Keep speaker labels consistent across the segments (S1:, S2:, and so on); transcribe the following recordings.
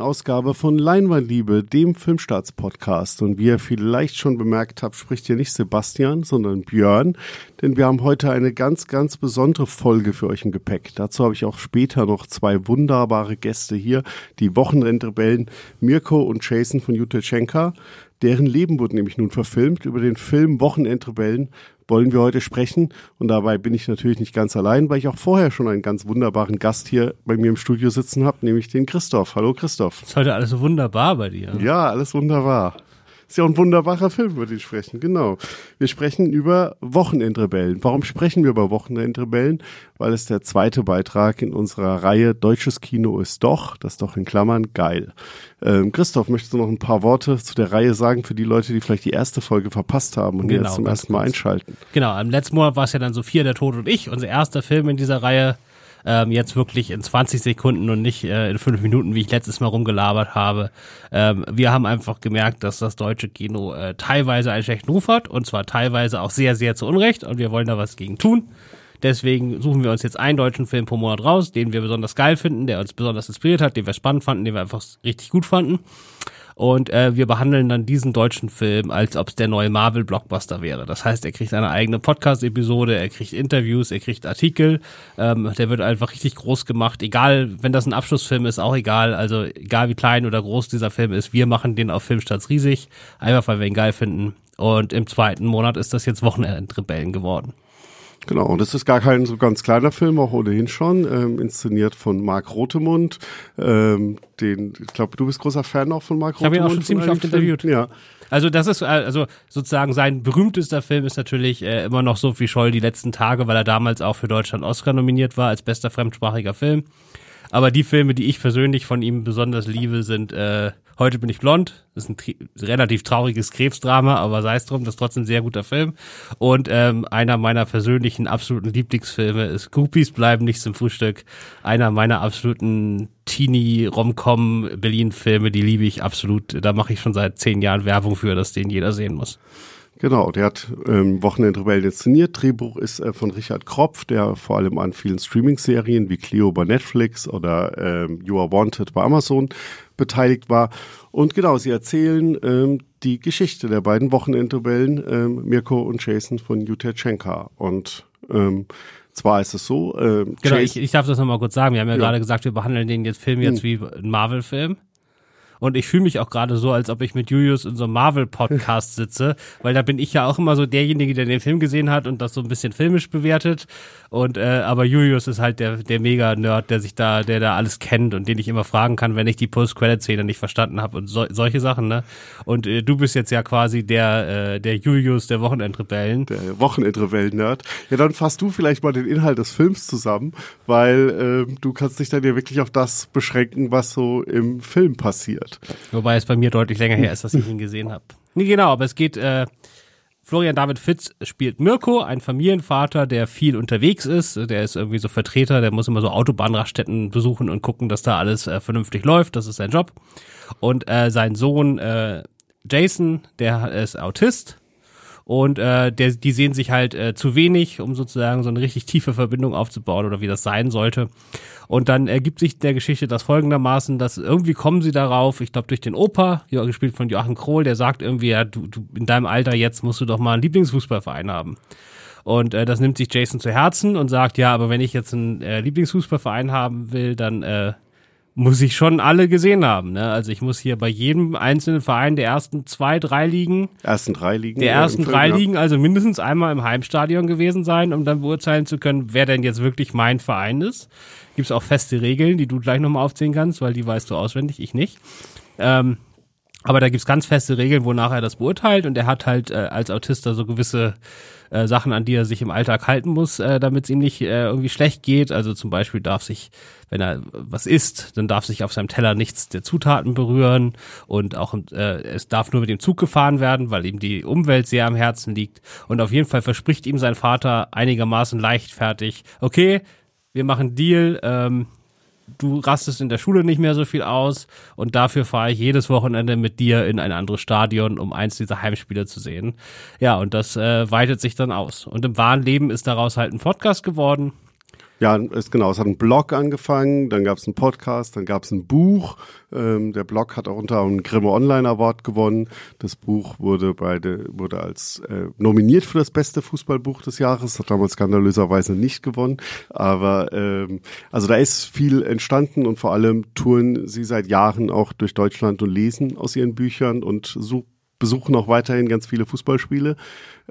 S1: Ausgabe von Leinwandliebe, dem Filmstarts-Podcast. Und wie ihr vielleicht schon bemerkt habt, spricht hier nicht Sebastian, sondern Björn. Denn wir haben heute eine ganz, ganz besondere Folge für euch im Gepäck. Dazu habe ich auch später noch zwei wunderbare Gäste hier, die Wochenendrebellen Mirko und Jason von Jutechenka. Deren Leben wurde nämlich nun verfilmt. Über den Film Wochenendrebellen wollen wir heute sprechen. Und dabei bin ich natürlich nicht ganz allein, weil ich auch vorher schon einen ganz wunderbaren Gast hier bei mir im Studio sitzen habe, nämlich den Christoph. Hallo Christoph.
S2: Ist heute alles wunderbar bei dir.
S1: Ja, alles wunderbar. Ist ja auch ein wunderbarer Film, über den sprechen. Genau. Wir sprechen über Wochenendrebellen. Warum sprechen wir über Wochenendrebellen? Weil es der zweite Beitrag in unserer Reihe Deutsches Kino ist doch, das doch in Klammern, geil. Ähm, Christoph, möchtest du noch ein paar Worte zu der Reihe sagen für die Leute, die vielleicht die erste Folge verpasst haben und genau, jetzt zum ersten Mal einschalten?
S2: Genau, im letzten Monat war es ja dann Sophia, der Tod und ich, unser erster Film in dieser Reihe ähm, jetzt wirklich in 20 Sekunden und nicht äh, in fünf Minuten, wie ich letztes Mal rumgelabert habe. Ähm, wir haben einfach gemerkt, dass das deutsche Kino äh, teilweise einen schlechten Ruf hat und zwar teilweise auch sehr, sehr zu Unrecht und wir wollen da was gegen tun. Deswegen suchen wir uns jetzt einen deutschen Film pro Monat raus, den wir besonders geil finden, der uns besonders inspiriert hat, den wir spannend fanden, den wir einfach richtig gut fanden. Und äh, wir behandeln dann diesen deutschen Film, als ob es der neue Marvel-Blockbuster wäre. Das heißt, er kriegt eine eigene Podcast-Episode, er kriegt Interviews, er kriegt Artikel. Ähm, der wird einfach richtig groß gemacht. Egal, wenn das ein Abschlussfilm ist, auch egal. Also egal wie klein oder groß dieser Film ist, wir machen den auf Filmstarts riesig. Einfach, weil wir ihn geil finden. Und im zweiten Monat ist das jetzt Wochenendrebellen geworden.
S1: Genau, und das ist gar kein so ganz kleiner Film, auch ohnehin schon, ähm, inszeniert von Marc Rotemund. Ähm, den, ich glaube, du bist großer Fan auch von Marc Rotemund.
S2: Ich habe ihn auch schon ziemlich oft interviewt. Ja. Also das ist, also sozusagen sein berühmtester Film ist natürlich äh, immer noch Sophie Scholl die letzten Tage, weil er damals auch für Deutschland Oscar nominiert war als bester fremdsprachiger Film. Aber die Filme, die ich persönlich von ihm besonders liebe, sind äh, Heute bin ich blond. Das ist ein relativ trauriges Krebsdrama, aber sei es drum, das ist trotzdem ein sehr guter Film. Und ähm, einer meiner persönlichen absoluten Lieblingsfilme ist Groupies bleiben nicht zum Frühstück. Einer meiner absoluten Teenie-Romcom Berlin-Filme, die liebe ich absolut. Da mache ich schon seit zehn Jahren Werbung für, dass den jeder sehen muss.
S1: Genau, der hat ähm, Wochenendrebellen inszeniert. Drehbuch ist äh, von Richard Kropf, der vor allem an vielen Streaming-Serien wie Clio bei Netflix oder ähm, You Are Wanted bei Amazon beteiligt war. Und genau, sie erzählen ähm, die Geschichte der beiden Wochenendrebellen, ähm, Mirko und Jason von Jutechenka. Und ähm, zwar ist es so. Ähm,
S2: genau, ich, ich darf das nochmal kurz sagen. Wir haben ja, ja, gerade gesagt, wir behandeln den jetzt Film jetzt hm. wie ein Marvel-Film. Und ich fühle mich auch gerade so, als ob ich mit Julius in so einem Marvel-Podcast sitze, weil da bin ich ja auch immer so derjenige, der den Film gesehen hat und das so ein bisschen filmisch bewertet. Und äh, aber Julius ist halt der, der Mega-Nerd, der sich da, der da alles kennt und den ich immer fragen kann, wenn ich die Post-Credit-Szene nicht verstanden habe und so, solche Sachen, ne? Und äh, du bist jetzt ja quasi der, äh, der Julius der Wochenendrebellen.
S1: Der Wochenendrebellen-Nerd. Ja, dann fasst du vielleicht mal den Inhalt des Films zusammen, weil äh, du kannst dich dann ja wirklich auf das beschränken, was so im Film passiert.
S2: Wobei es bei mir deutlich länger her ist, dass ich ihn gesehen habe. Nee, genau, aber es geht, äh, Florian David Fitz spielt Mirko, ein Familienvater, der viel unterwegs ist. Der ist irgendwie so Vertreter, der muss immer so Autobahnraststätten besuchen und gucken, dass da alles äh, vernünftig läuft. Das ist sein Job. Und äh, sein Sohn äh, Jason, der ist Autist und äh, der, die sehen sich halt äh, zu wenig, um sozusagen so eine richtig tiefe Verbindung aufzubauen oder wie das sein sollte. Und dann ergibt sich der Geschichte das folgendermaßen, dass irgendwie kommen sie darauf, ich glaube durch den Opa, gespielt von Joachim Krohl, der sagt irgendwie, ja, du, du in deinem Alter jetzt musst du doch mal einen Lieblingsfußballverein haben. Und äh, das nimmt sich Jason zu Herzen und sagt, ja, aber wenn ich jetzt einen äh, Lieblingsfußballverein haben will, dann äh, muss ich schon alle gesehen haben. Ne? Also ich muss hier bei jedem einzelnen Verein der ersten zwei, drei Ligen,
S1: ersten drei Ligen,
S2: der ersten drei Film, Ligen, also mindestens einmal im Heimstadion gewesen sein, um dann beurteilen zu können, wer denn jetzt wirklich mein Verein ist. Gibt es auch feste Regeln, die du gleich nochmal aufzählen kannst, weil die weißt du auswendig, ich nicht. Ähm, aber da gibt's ganz feste Regeln, wonach er das beurteilt und er hat halt äh, als Autist da so gewisse äh, Sachen, an die er sich im Alltag halten muss, äh, damit es ihm nicht äh, irgendwie schlecht geht. Also zum Beispiel darf sich, wenn er was isst, dann darf sich auf seinem Teller nichts der Zutaten berühren und auch äh, es darf nur mit dem Zug gefahren werden, weil ihm die Umwelt sehr am Herzen liegt. Und auf jeden Fall verspricht ihm sein Vater einigermaßen leichtfertig, okay, wir machen Deal, ähm, du rastest in der Schule nicht mehr so viel aus und dafür fahre ich jedes Wochenende mit dir in ein anderes Stadion, um eins dieser Heimspiele zu sehen. Ja, und das äh, weitet sich dann aus. Und im wahren Leben ist daraus halt ein Podcast geworden.
S1: Ja, ist genau. Es hat ein Blog angefangen, dann gab es einen Podcast, dann gab es ein Buch. Ähm, der Blog hat auch unter einem Grimme Online Award gewonnen. Das Buch wurde beide wurde als äh, nominiert für das beste Fußballbuch des Jahres, hat damals skandalöserweise nicht gewonnen. Aber ähm, also da ist viel entstanden und vor allem touren sie seit Jahren auch durch Deutschland und lesen aus ihren Büchern und so, besuchen auch weiterhin ganz viele Fußballspiele.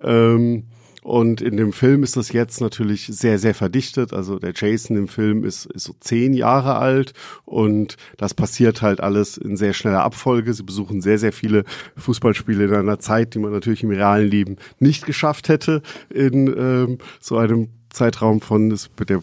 S1: Ähm, und in dem Film ist das jetzt natürlich sehr, sehr verdichtet. Also der Jason im Film ist, ist so zehn Jahre alt und das passiert halt alles in sehr schneller Abfolge. Sie besuchen sehr, sehr viele Fußballspiele in einer Zeit, die man natürlich im realen Leben nicht geschafft hätte in ähm, so einem Zeitraum von, es, der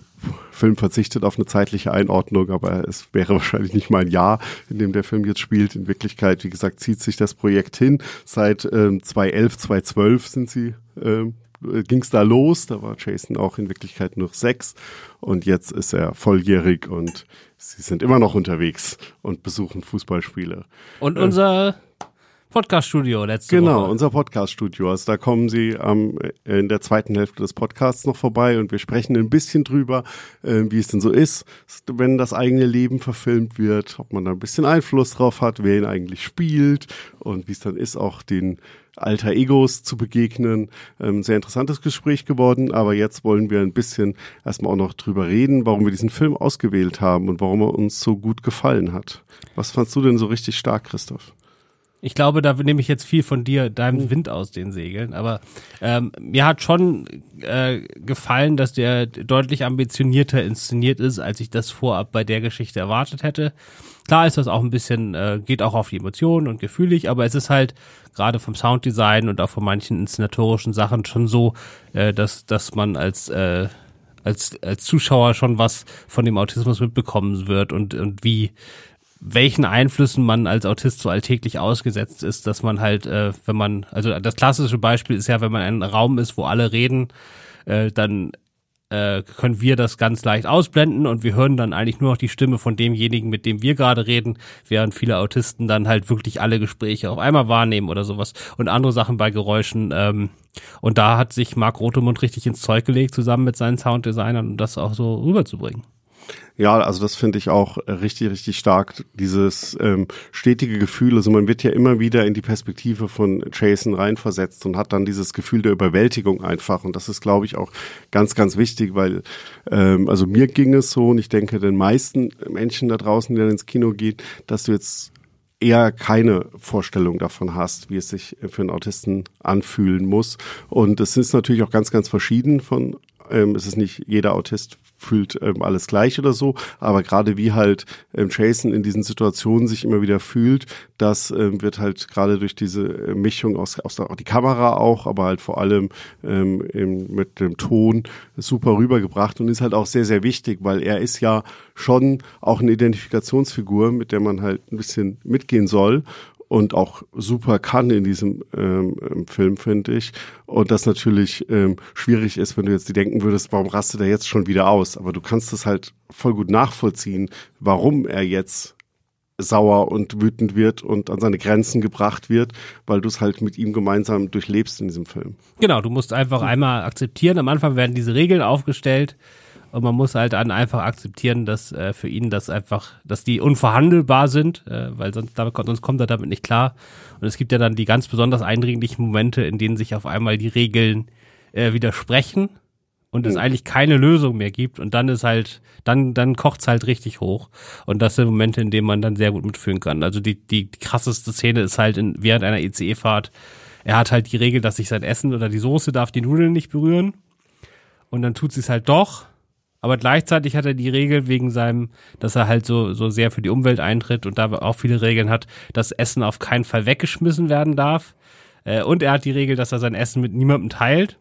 S1: Film verzichtet auf eine zeitliche Einordnung, aber es wäre wahrscheinlich nicht mal ein Jahr, in dem der Film jetzt spielt. In Wirklichkeit, wie gesagt, zieht sich das Projekt hin. Seit ähm, 2011, 2012 sind sie ähm, äh, ging's da los. Da war Jason auch in Wirklichkeit nur sechs und jetzt ist er volljährig und sie sind immer noch unterwegs und besuchen Fußballspiele.
S2: Und unser Podcast-Studio letzte
S1: Genau,
S2: Woche.
S1: unser Podcast-Studio. Also da kommen Sie ähm, in der zweiten Hälfte des Podcasts noch vorbei und wir sprechen ein bisschen drüber, äh, wie es denn so ist, wenn das eigene Leben verfilmt wird, ob man da ein bisschen Einfluss drauf hat, wer ihn eigentlich spielt und wie es dann ist, auch den alter Egos zu begegnen. Ähm, sehr interessantes Gespräch geworden, aber jetzt wollen wir ein bisschen erstmal auch noch drüber reden, warum wir diesen Film ausgewählt haben und warum er uns so gut gefallen hat. Was fandst du denn so richtig stark, Christoph?
S2: Ich glaube, da nehme ich jetzt viel von dir, deinem Wind aus den Segeln. Aber ähm, mir hat schon äh, gefallen, dass der deutlich ambitionierter inszeniert ist, als ich das vorab bei der Geschichte erwartet hätte. Klar ist das auch ein bisschen, äh, geht auch auf die Emotionen und gefühlig, aber es ist halt gerade vom Sounddesign und auch von manchen inszenatorischen Sachen schon so, äh, dass, dass man als äh, als, als Zuschauer schon was von dem Autismus mitbekommen wird und, und wie, welchen Einflüssen man als Autist so alltäglich ausgesetzt ist, dass man halt, äh, wenn man, also das klassische Beispiel ist ja, wenn man in einem Raum ist, wo alle reden, äh, dann äh, können wir das ganz leicht ausblenden und wir hören dann eigentlich nur noch die Stimme von demjenigen, mit dem wir gerade reden, während viele Autisten dann halt wirklich alle Gespräche auf einmal wahrnehmen oder sowas und andere Sachen bei Geräuschen. Ähm, und da hat sich Marc Rotemund richtig ins Zeug gelegt, zusammen mit seinen Sounddesignern, um das auch so rüberzubringen.
S1: Ja, also das finde ich auch richtig, richtig stark, dieses ähm, stetige Gefühl. Also man wird ja immer wieder in die Perspektive von Jason reinversetzt und hat dann dieses Gefühl der Überwältigung einfach. Und das ist, glaube ich, auch ganz, ganz wichtig, weil ähm, also mir ging es so und ich denke den meisten Menschen da draußen, die dann ins Kino gehen, dass du jetzt eher keine Vorstellung davon hast, wie es sich für einen Autisten anfühlen muss. Und es ist natürlich auch ganz, ganz verschieden von ähm, es ist nicht jeder Autist fühlt ähm, alles gleich oder so, aber gerade wie halt ähm, Jason in diesen Situationen sich immer wieder fühlt, das ähm, wird halt gerade durch diese äh, Mischung aus, aus der, die Kamera auch, aber halt vor allem ähm, im, mit dem Ton super rübergebracht und ist halt auch sehr, sehr wichtig, weil er ist ja schon auch eine Identifikationsfigur, mit der man halt ein bisschen mitgehen soll und auch super kann in diesem ähm, Film, finde ich. Und das natürlich ähm, schwierig ist, wenn du jetzt die denken würdest, warum rastet er jetzt schon wieder aus? Aber du kannst es halt voll gut nachvollziehen, warum er jetzt sauer und wütend wird und an seine Grenzen gebracht wird, weil du es halt mit ihm gemeinsam durchlebst in diesem Film.
S2: Genau, du musst einfach einmal akzeptieren. Am Anfang werden diese Regeln aufgestellt und man muss halt dann einfach akzeptieren, dass äh, für ihn das einfach, dass die unverhandelbar sind, äh, weil sonst, damit, sonst kommt er damit nicht klar. Und es gibt ja dann die ganz besonders eindringlichen Momente, in denen sich auf einmal die Regeln äh, widersprechen und es mhm. eigentlich keine Lösung mehr gibt. Und dann ist halt, dann, dann kocht's halt richtig hoch. Und das sind Momente, in denen man dann sehr gut mitfühlen kann. Also die, die, die krasseste Szene ist halt in, während einer ECE-Fahrt. Er hat halt die Regel, dass sich sein Essen oder die Soße darf die Nudeln nicht berühren. Und dann tut sie es halt doch aber gleichzeitig hat er die Regel wegen seinem, dass er halt so, so sehr für die Umwelt eintritt und da auch viele Regeln hat, dass Essen auf keinen Fall weggeschmissen werden darf. Äh, und er hat die Regel, dass er sein Essen mit niemandem teilt.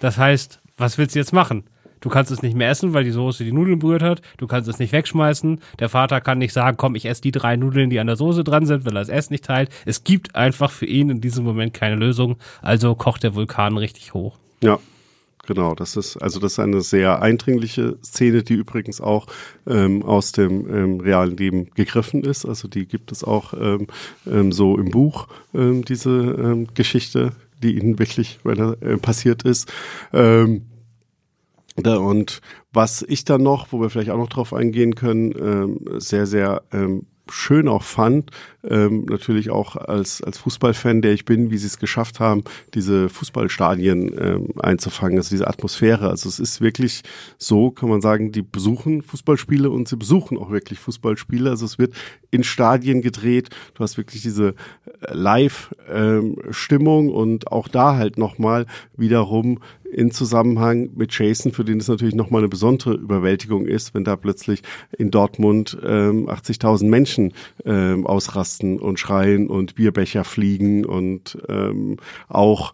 S2: Das heißt, was willst du jetzt machen? Du kannst es nicht mehr essen, weil die Soße die Nudeln berührt hat. Du kannst es nicht wegschmeißen. Der Vater kann nicht sagen, komm, ich esse die drei Nudeln, die an der Soße dran sind, weil er das Essen nicht teilt. Es gibt einfach für ihn in diesem Moment keine Lösung. Also kocht der Vulkan richtig hoch.
S1: Ja, Genau, das ist also das ist eine sehr eindringliche Szene, die übrigens auch ähm, aus dem ähm, realen Leben gegriffen ist. Also die gibt es auch ähm, ähm, so im Buch ähm, diese ähm, Geschichte, die ihnen wirklich äh, passiert ist. Ähm, und was ich dann noch, wo wir vielleicht auch noch drauf eingehen können, ähm, sehr, sehr ähm, schön auch fand, ähm, natürlich auch als, als Fußballfan, der ich bin, wie sie es geschafft haben, diese Fußballstadien ähm, einzufangen, also diese Atmosphäre. Also es ist wirklich so, kann man sagen, die besuchen Fußballspiele und sie besuchen auch wirklich Fußballspiele. Also es wird in Stadien gedreht. Du hast wirklich diese äh, Live-Stimmung ähm, und auch da halt nochmal wiederum in Zusammenhang mit Jason, für den es natürlich nochmal eine besondere Überwältigung ist, wenn da plötzlich in Dortmund ähm, 80.000 Menschen ähm, ausrasten und schreien und Bierbecher fliegen und ähm, auch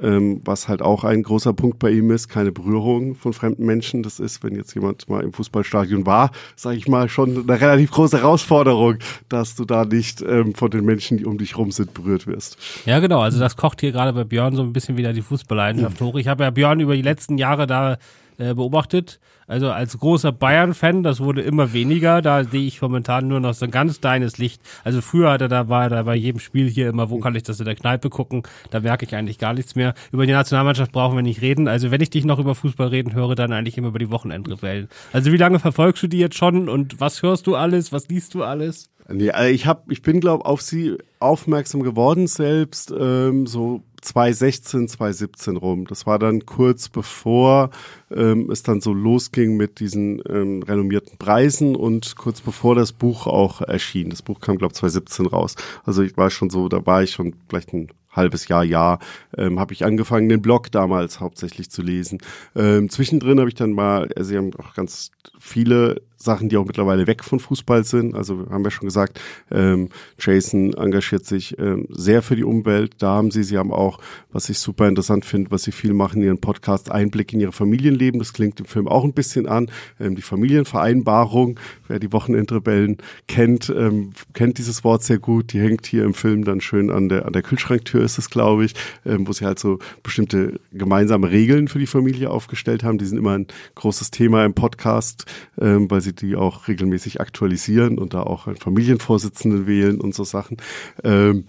S1: ähm, was halt auch ein großer Punkt bei ihm ist, keine Berührung von fremden Menschen. Das ist, wenn jetzt jemand mal im Fußballstadion war, sage ich mal, schon eine relativ große Herausforderung, dass du da nicht ähm, von den Menschen, die um dich rum sind, berührt wirst.
S2: Ja, genau. Also das kocht hier gerade bei Björn so ein bisschen wieder die Fußballleidenschaft ja. hoch. Ich habe ja Björn über die letzten Jahre da äh, beobachtet. Also als großer Bayern-Fan, das wurde immer weniger. Da sehe ich momentan nur noch so ein ganz deines Licht. Also früher hat er da war da bei jedem Spiel hier immer, wo kann ich das in der Kneipe gucken? Da merke ich eigentlich gar nichts mehr. Über die Nationalmannschaft brauchen wir nicht reden. Also wenn ich dich noch über Fußball reden höre, dann eigentlich immer über die Wochenendrebellen. Also wie lange verfolgst du die jetzt schon und was hörst du alles? Was liest du alles?
S1: Nee, also ich hab, ich bin glaube auf sie aufmerksam geworden selbst ähm, so 2016, 2017 rum. Das war dann kurz bevor ähm, es dann so losging mit diesen ähm, renommierten Preisen und kurz bevor das Buch auch erschien. Das Buch kam, glaube ich, 2017 raus. Also ich war schon so, da war ich schon vielleicht ein halbes Jahr, Jahr, ähm, habe ich angefangen, den Blog damals hauptsächlich zu lesen. Ähm, zwischendrin habe ich dann mal, also sie haben auch ganz viele Sachen, die auch mittlerweile weg von Fußball sind. Also haben wir schon gesagt, ähm, Jason engagiert sich ähm, sehr für die Umwelt. Da haben sie, sie haben auch, was ich super interessant finde, was sie viel machen ihren Podcasts, Einblick in ihr Familienleben. Das klingt im Film auch ein bisschen an. Ähm, die Familienvereinbarung, wer die Wochenendrebellen kennt, ähm, kennt dieses Wort sehr gut. Die hängt hier im Film dann schön an der, an der Kühlschranktür ist es, glaube ich, ähm, wo sie halt so bestimmte gemeinsame Regeln für die Familie aufgestellt haben. Die sind immer ein großes Thema im Podcast, ähm, weil sie sie die auch regelmäßig aktualisieren und da auch einen Familienvorsitzenden wählen und so Sachen. Ähm,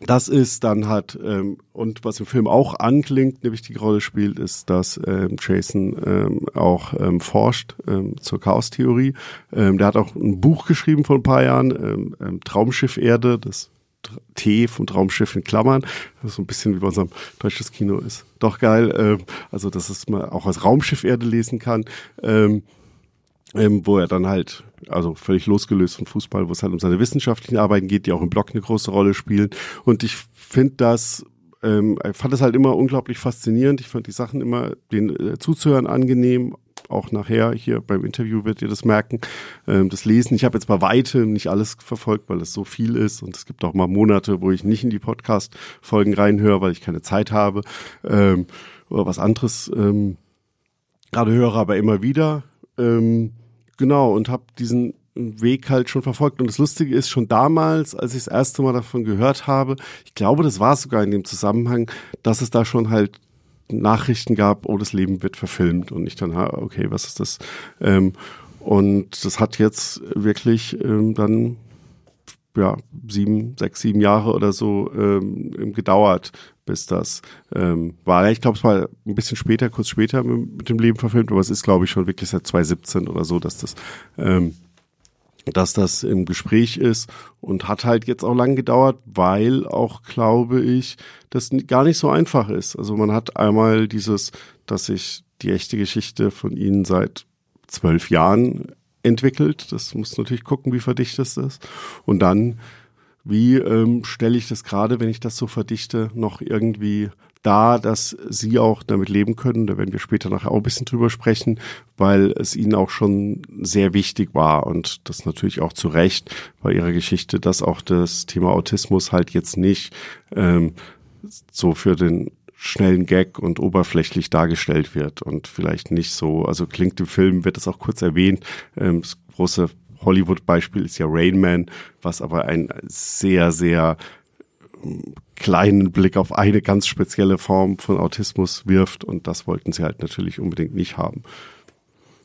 S1: das ist dann halt, ähm, und was im Film auch anklingt, eine wichtige Rolle spielt, ist, dass ähm, Jason ähm, auch ähm, forscht ähm, zur Chaostheorie. Ähm, der hat auch ein Buch geschrieben vor ein paar Jahren, ähm, ähm, Traumschiff Erde, das T vom Traumschiff in Klammern, das so ein bisschen wie bei unserem deutsches Kino ist. Doch geil, ähm, also dass es man auch als Raumschiff Erde lesen kann. Ähm, ähm, wo er dann halt, also völlig losgelöst von Fußball, wo es halt um seine wissenschaftlichen Arbeiten geht, die auch im Blog eine große Rolle spielen. Und ich finde das, ähm, fand das halt immer unglaublich faszinierend. Ich fand die Sachen immer, den äh, zuzuhören angenehm. Auch nachher hier beim Interview wird ihr das merken. Ähm, das Lesen, ich habe jetzt bei weitem nicht alles verfolgt, weil es so viel ist. Und es gibt auch mal Monate, wo ich nicht in die Podcast-Folgen reinhöre, weil ich keine Zeit habe. Ähm, oder was anderes ähm, gerade höre, aber immer wieder. Ähm, genau, und habe diesen Weg halt schon verfolgt. Und das Lustige ist, schon damals, als ich das erste Mal davon gehört habe, ich glaube, das war sogar in dem Zusammenhang, dass es da schon halt Nachrichten gab, oh, das Leben wird verfilmt. Und ich dann, okay, was ist das? Ähm, und das hat jetzt wirklich ähm, dann ja, sieben, sechs, sieben Jahre oder so ähm, gedauert, bis das ähm, war. Ich glaube, es war ein bisschen später, kurz später mit dem Leben verfilmt, aber es ist, glaube ich, schon wirklich seit 2017 oder so, dass das ähm, dass das im Gespräch ist und hat halt jetzt auch lang gedauert, weil auch, glaube ich, das gar nicht so einfach ist. Also man hat einmal dieses, dass sich die echte Geschichte von ihnen seit zwölf Jahren entwickelt. Das muss natürlich gucken, wie verdichtet das ist. Und dann, wie ähm, stelle ich das gerade, wenn ich das so verdichte, noch irgendwie da, dass sie auch damit leben können. Da werden wir später nachher auch ein bisschen drüber sprechen, weil es ihnen auch schon sehr wichtig war und das natürlich auch zu Recht bei ihrer Geschichte, dass auch das Thema Autismus halt jetzt nicht ähm, so für den schnellen Gag und oberflächlich dargestellt wird und vielleicht nicht so, also klingt im Film, wird es auch kurz erwähnt, ähm, das große Hollywood-Beispiel ist ja Rain Man, was aber ein sehr, sehr ähm, kleinen Blick auf eine ganz spezielle Form von Autismus wirft und das wollten sie halt natürlich unbedingt nicht haben.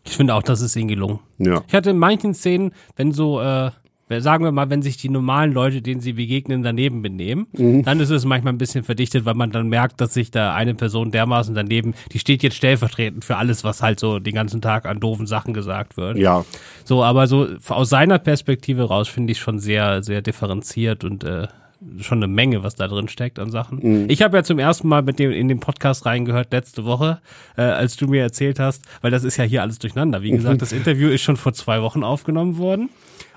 S2: Ich finde auch, das ist ihnen gelungen.
S1: Ja.
S2: Ich hatte in manchen Szenen, wenn so äh, sagen wir mal, wenn sich die normalen Leute, denen sie begegnen, daneben benehmen, mhm. dann ist es manchmal ein bisschen verdichtet, weil man dann merkt, dass sich da eine Person dermaßen daneben, die steht jetzt stellvertretend für alles, was halt so den ganzen Tag an doofen Sachen gesagt wird.
S1: Ja.
S2: So, aber so aus seiner Perspektive raus finde ich schon sehr, sehr differenziert und äh, schon eine Menge, was da drin steckt an Sachen. Mhm. Ich habe ja zum ersten Mal mit dem in den Podcast reingehört letzte Woche, äh, als du mir erzählt hast, weil das ist ja hier alles durcheinander. Wie gesagt, das Interview ist schon vor zwei Wochen aufgenommen worden.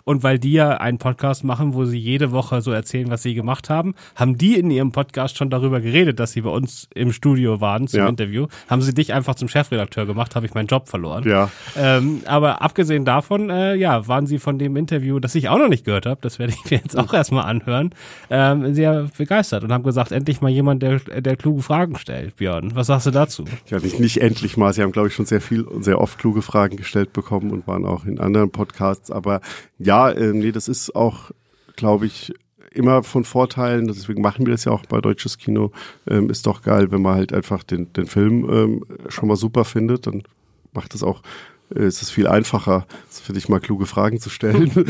S2: Und weil die ja einen Podcast machen, wo sie jede Woche so erzählen, was sie gemacht haben, haben die in ihrem Podcast schon darüber geredet, dass sie bei uns im Studio waren zum ja. Interview. Haben sie dich einfach zum Chefredakteur gemacht, habe ich meinen Job verloren.
S1: Ja.
S2: Ähm, aber abgesehen davon, äh, ja, waren sie von dem Interview, das ich auch noch nicht gehört habe, das werde ich mir jetzt auch erstmal anhören, ähm, sehr begeistert und haben gesagt, endlich mal jemand, der, der kluge Fragen stellt, Björn. Was sagst du dazu?
S1: Ja, nicht, nicht endlich mal. Sie haben, glaube ich, schon sehr viel und sehr oft kluge Fragen gestellt bekommen und waren auch in anderen Podcasts. Aber ja, ja, äh, nee, das ist auch, glaube ich, immer von Vorteilen, deswegen machen wir das ja auch bei deutsches Kino, ähm, ist doch geil, wenn man halt einfach den, den Film ähm, schon mal super findet, dann macht es auch äh, ist es viel einfacher, für dich mal kluge Fragen zu stellen.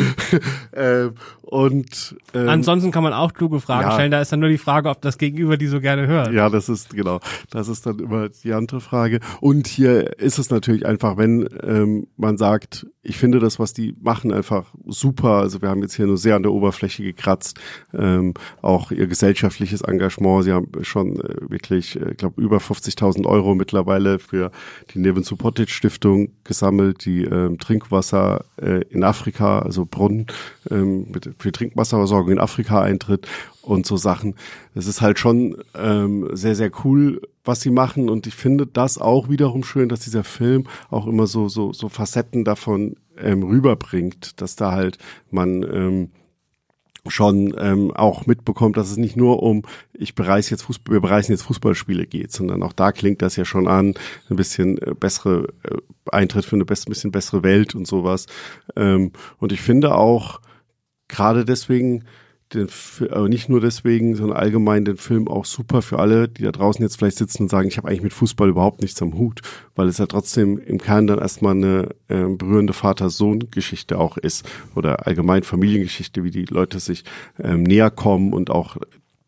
S2: ähm, und ähm, ansonsten kann man auch kluge Fragen ja, stellen. Da ist dann nur die Frage, ob das Gegenüber die so gerne hört.
S1: Ja, das ist genau. Das ist dann immer die andere Frage. Und hier ist es natürlich einfach, wenn ähm, man sagt, ich finde das, was die machen, einfach super. Also wir haben jetzt hier nur sehr an der Oberfläche gekratzt. Ähm, auch ihr gesellschaftliches Engagement. Sie haben schon äh, wirklich, äh, ich glaube, über 50.000 Euro mittlerweile für die Neven Subotic Stiftung gesammelt, die ähm, Trinkwasser äh, in Afrika, also Brunnen ähm, mit, für Trinkwasserversorgung in Afrika eintritt und so Sachen. Es ist halt schon ähm, sehr, sehr cool, was sie machen. Und ich finde das auch wiederum schön, dass dieser Film auch immer so, so, so Facetten davon ähm, rüberbringt, dass da halt man ähm, schon ähm, auch mitbekommt, dass es nicht nur um ich bereise jetzt Fußball, wir bereisen jetzt Fußballspiele geht, sondern auch da klingt das ja schon an, ein bisschen äh, bessere äh, Eintritt für eine best, bisschen bessere Welt und sowas. Ähm, und ich finde auch gerade deswegen den, aber nicht nur deswegen, sondern allgemein den Film auch super für alle, die da draußen jetzt vielleicht sitzen und sagen, ich habe eigentlich mit Fußball überhaupt nichts am Hut, weil es ja trotzdem im Kern dann erstmal eine äh, berührende Vater-Sohn-Geschichte auch ist oder allgemein Familiengeschichte, wie die Leute sich ähm, näher kommen und auch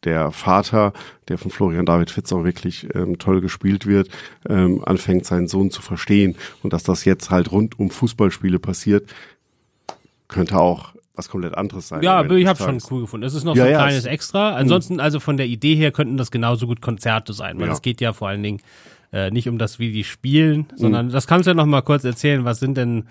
S1: der Vater, der von Florian David Fitz auch wirklich ähm, toll gespielt wird, ähm, anfängt seinen Sohn zu verstehen und dass das jetzt halt rund um Fußballspiele passiert, könnte auch was komplett anderes sein.
S2: Ja, ich habe schon cool gefunden. Es ist noch ja, so ein ja, kleines Extra. Hm. Ansonsten, also von der Idee her könnten das genauso gut Konzerte sein, weil es geht ja vor allen Dingen äh, nicht um das, wie die spielen, sondern mhm. das kannst du ja noch mal kurz erzählen. Was sind denn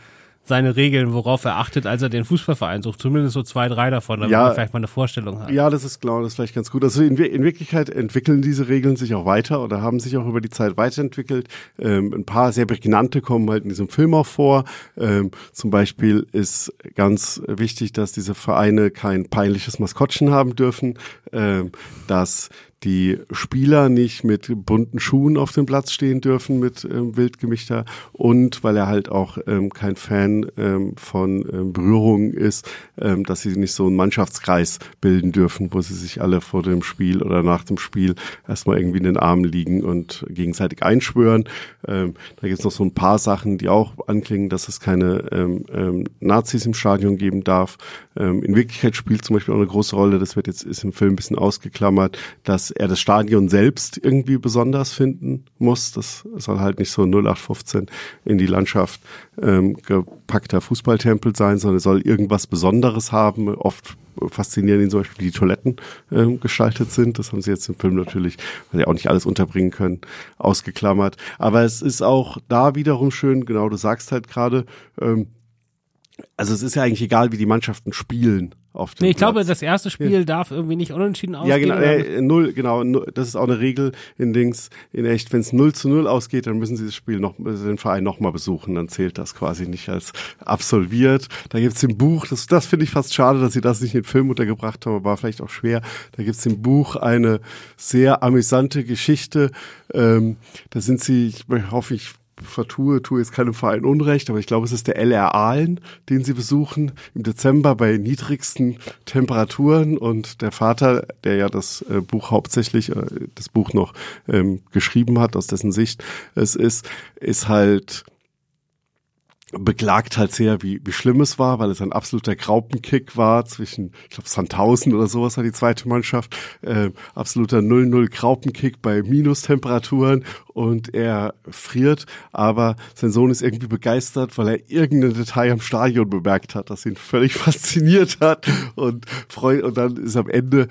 S2: seine Regeln, worauf er achtet, als er den Fußballverein sucht. Zumindest so zwei, drei davon, damit ja, man vielleicht mal eine Vorstellung hat.
S1: Ja, das ist klar, das ist vielleicht ganz gut. Also in, in, Wirklichkeit entwickeln diese Regeln sich auch weiter oder haben sich auch über die Zeit weiterentwickelt. Ähm, ein paar sehr prägnante kommen halt in diesem Film auch vor. Ähm, zum Beispiel ist ganz wichtig, dass diese Vereine kein peinliches Maskottchen haben dürfen, ähm, dass die Spieler nicht mit bunten Schuhen auf dem Platz stehen dürfen mit ähm, wild gemischter und weil er halt auch ähm, kein Fan ähm, von ähm, Berührungen ist, ähm, dass sie nicht so einen Mannschaftskreis bilden dürfen, wo sie sich alle vor dem Spiel oder nach dem Spiel erstmal irgendwie in den Armen liegen und gegenseitig einschwören. Ähm, da gibt es noch so ein paar Sachen, die auch anklingen, dass es keine ähm, ähm, Nazis im Stadion geben darf. Ähm, in Wirklichkeit spielt zum Beispiel auch eine große Rolle, das wird jetzt ist im Film ein bisschen ausgeklammert, dass er das Stadion selbst irgendwie besonders finden muss. Das soll halt nicht so 0815 in die Landschaft ähm, gepackter Fußballtempel sein, sondern soll irgendwas Besonderes haben. Oft faszinieren ihn zum Beispiel, wie die Toiletten ähm, gestaltet sind. Das haben sie jetzt im Film natürlich, weil sie auch nicht alles unterbringen können, ausgeklammert. Aber es ist auch da wiederum schön, genau, du sagst halt gerade, ähm, also es ist ja eigentlich egal, wie die Mannschaften spielen auf dem
S2: nee, ich Platz. glaube, das erste Spiel ja. darf irgendwie nicht unentschieden ausgehen.
S1: Ja, genau, äh, null, genau, das ist auch eine Regel in Dings, in echt, wenn es 0 zu 0 ausgeht, dann müssen sie das Spiel noch, den Verein nochmal besuchen, dann zählt das quasi nicht als absolviert. Da gibt's im Buch, das, das finde ich fast schade, dass sie das nicht in den Film untergebracht haben, war vielleicht auch schwer. Da gibt's im Buch eine sehr amüsante Geschichte, ähm, da sind sie, ich hoffe, ich vertue, tue jetzt keinem Verein Unrecht, aber ich glaube, es ist der LR Aalen, den sie besuchen im Dezember bei niedrigsten Temperaturen. Und der Vater, der ja das äh, Buch hauptsächlich, äh, das Buch noch ähm, geschrieben hat, aus dessen Sicht es ist, ist halt beklagt halt sehr, wie, wie schlimm es war, weil es ein absoluter Graupenkick war zwischen, ich glaube, Sandhausen oder sowas war die zweite Mannschaft, äh, absoluter 0-0 Graupenkick bei Minustemperaturen und er friert, aber sein Sohn ist irgendwie begeistert, weil er irgendein Detail am Stadion bemerkt hat, das ihn völlig fasziniert hat und freut, und dann ist am Ende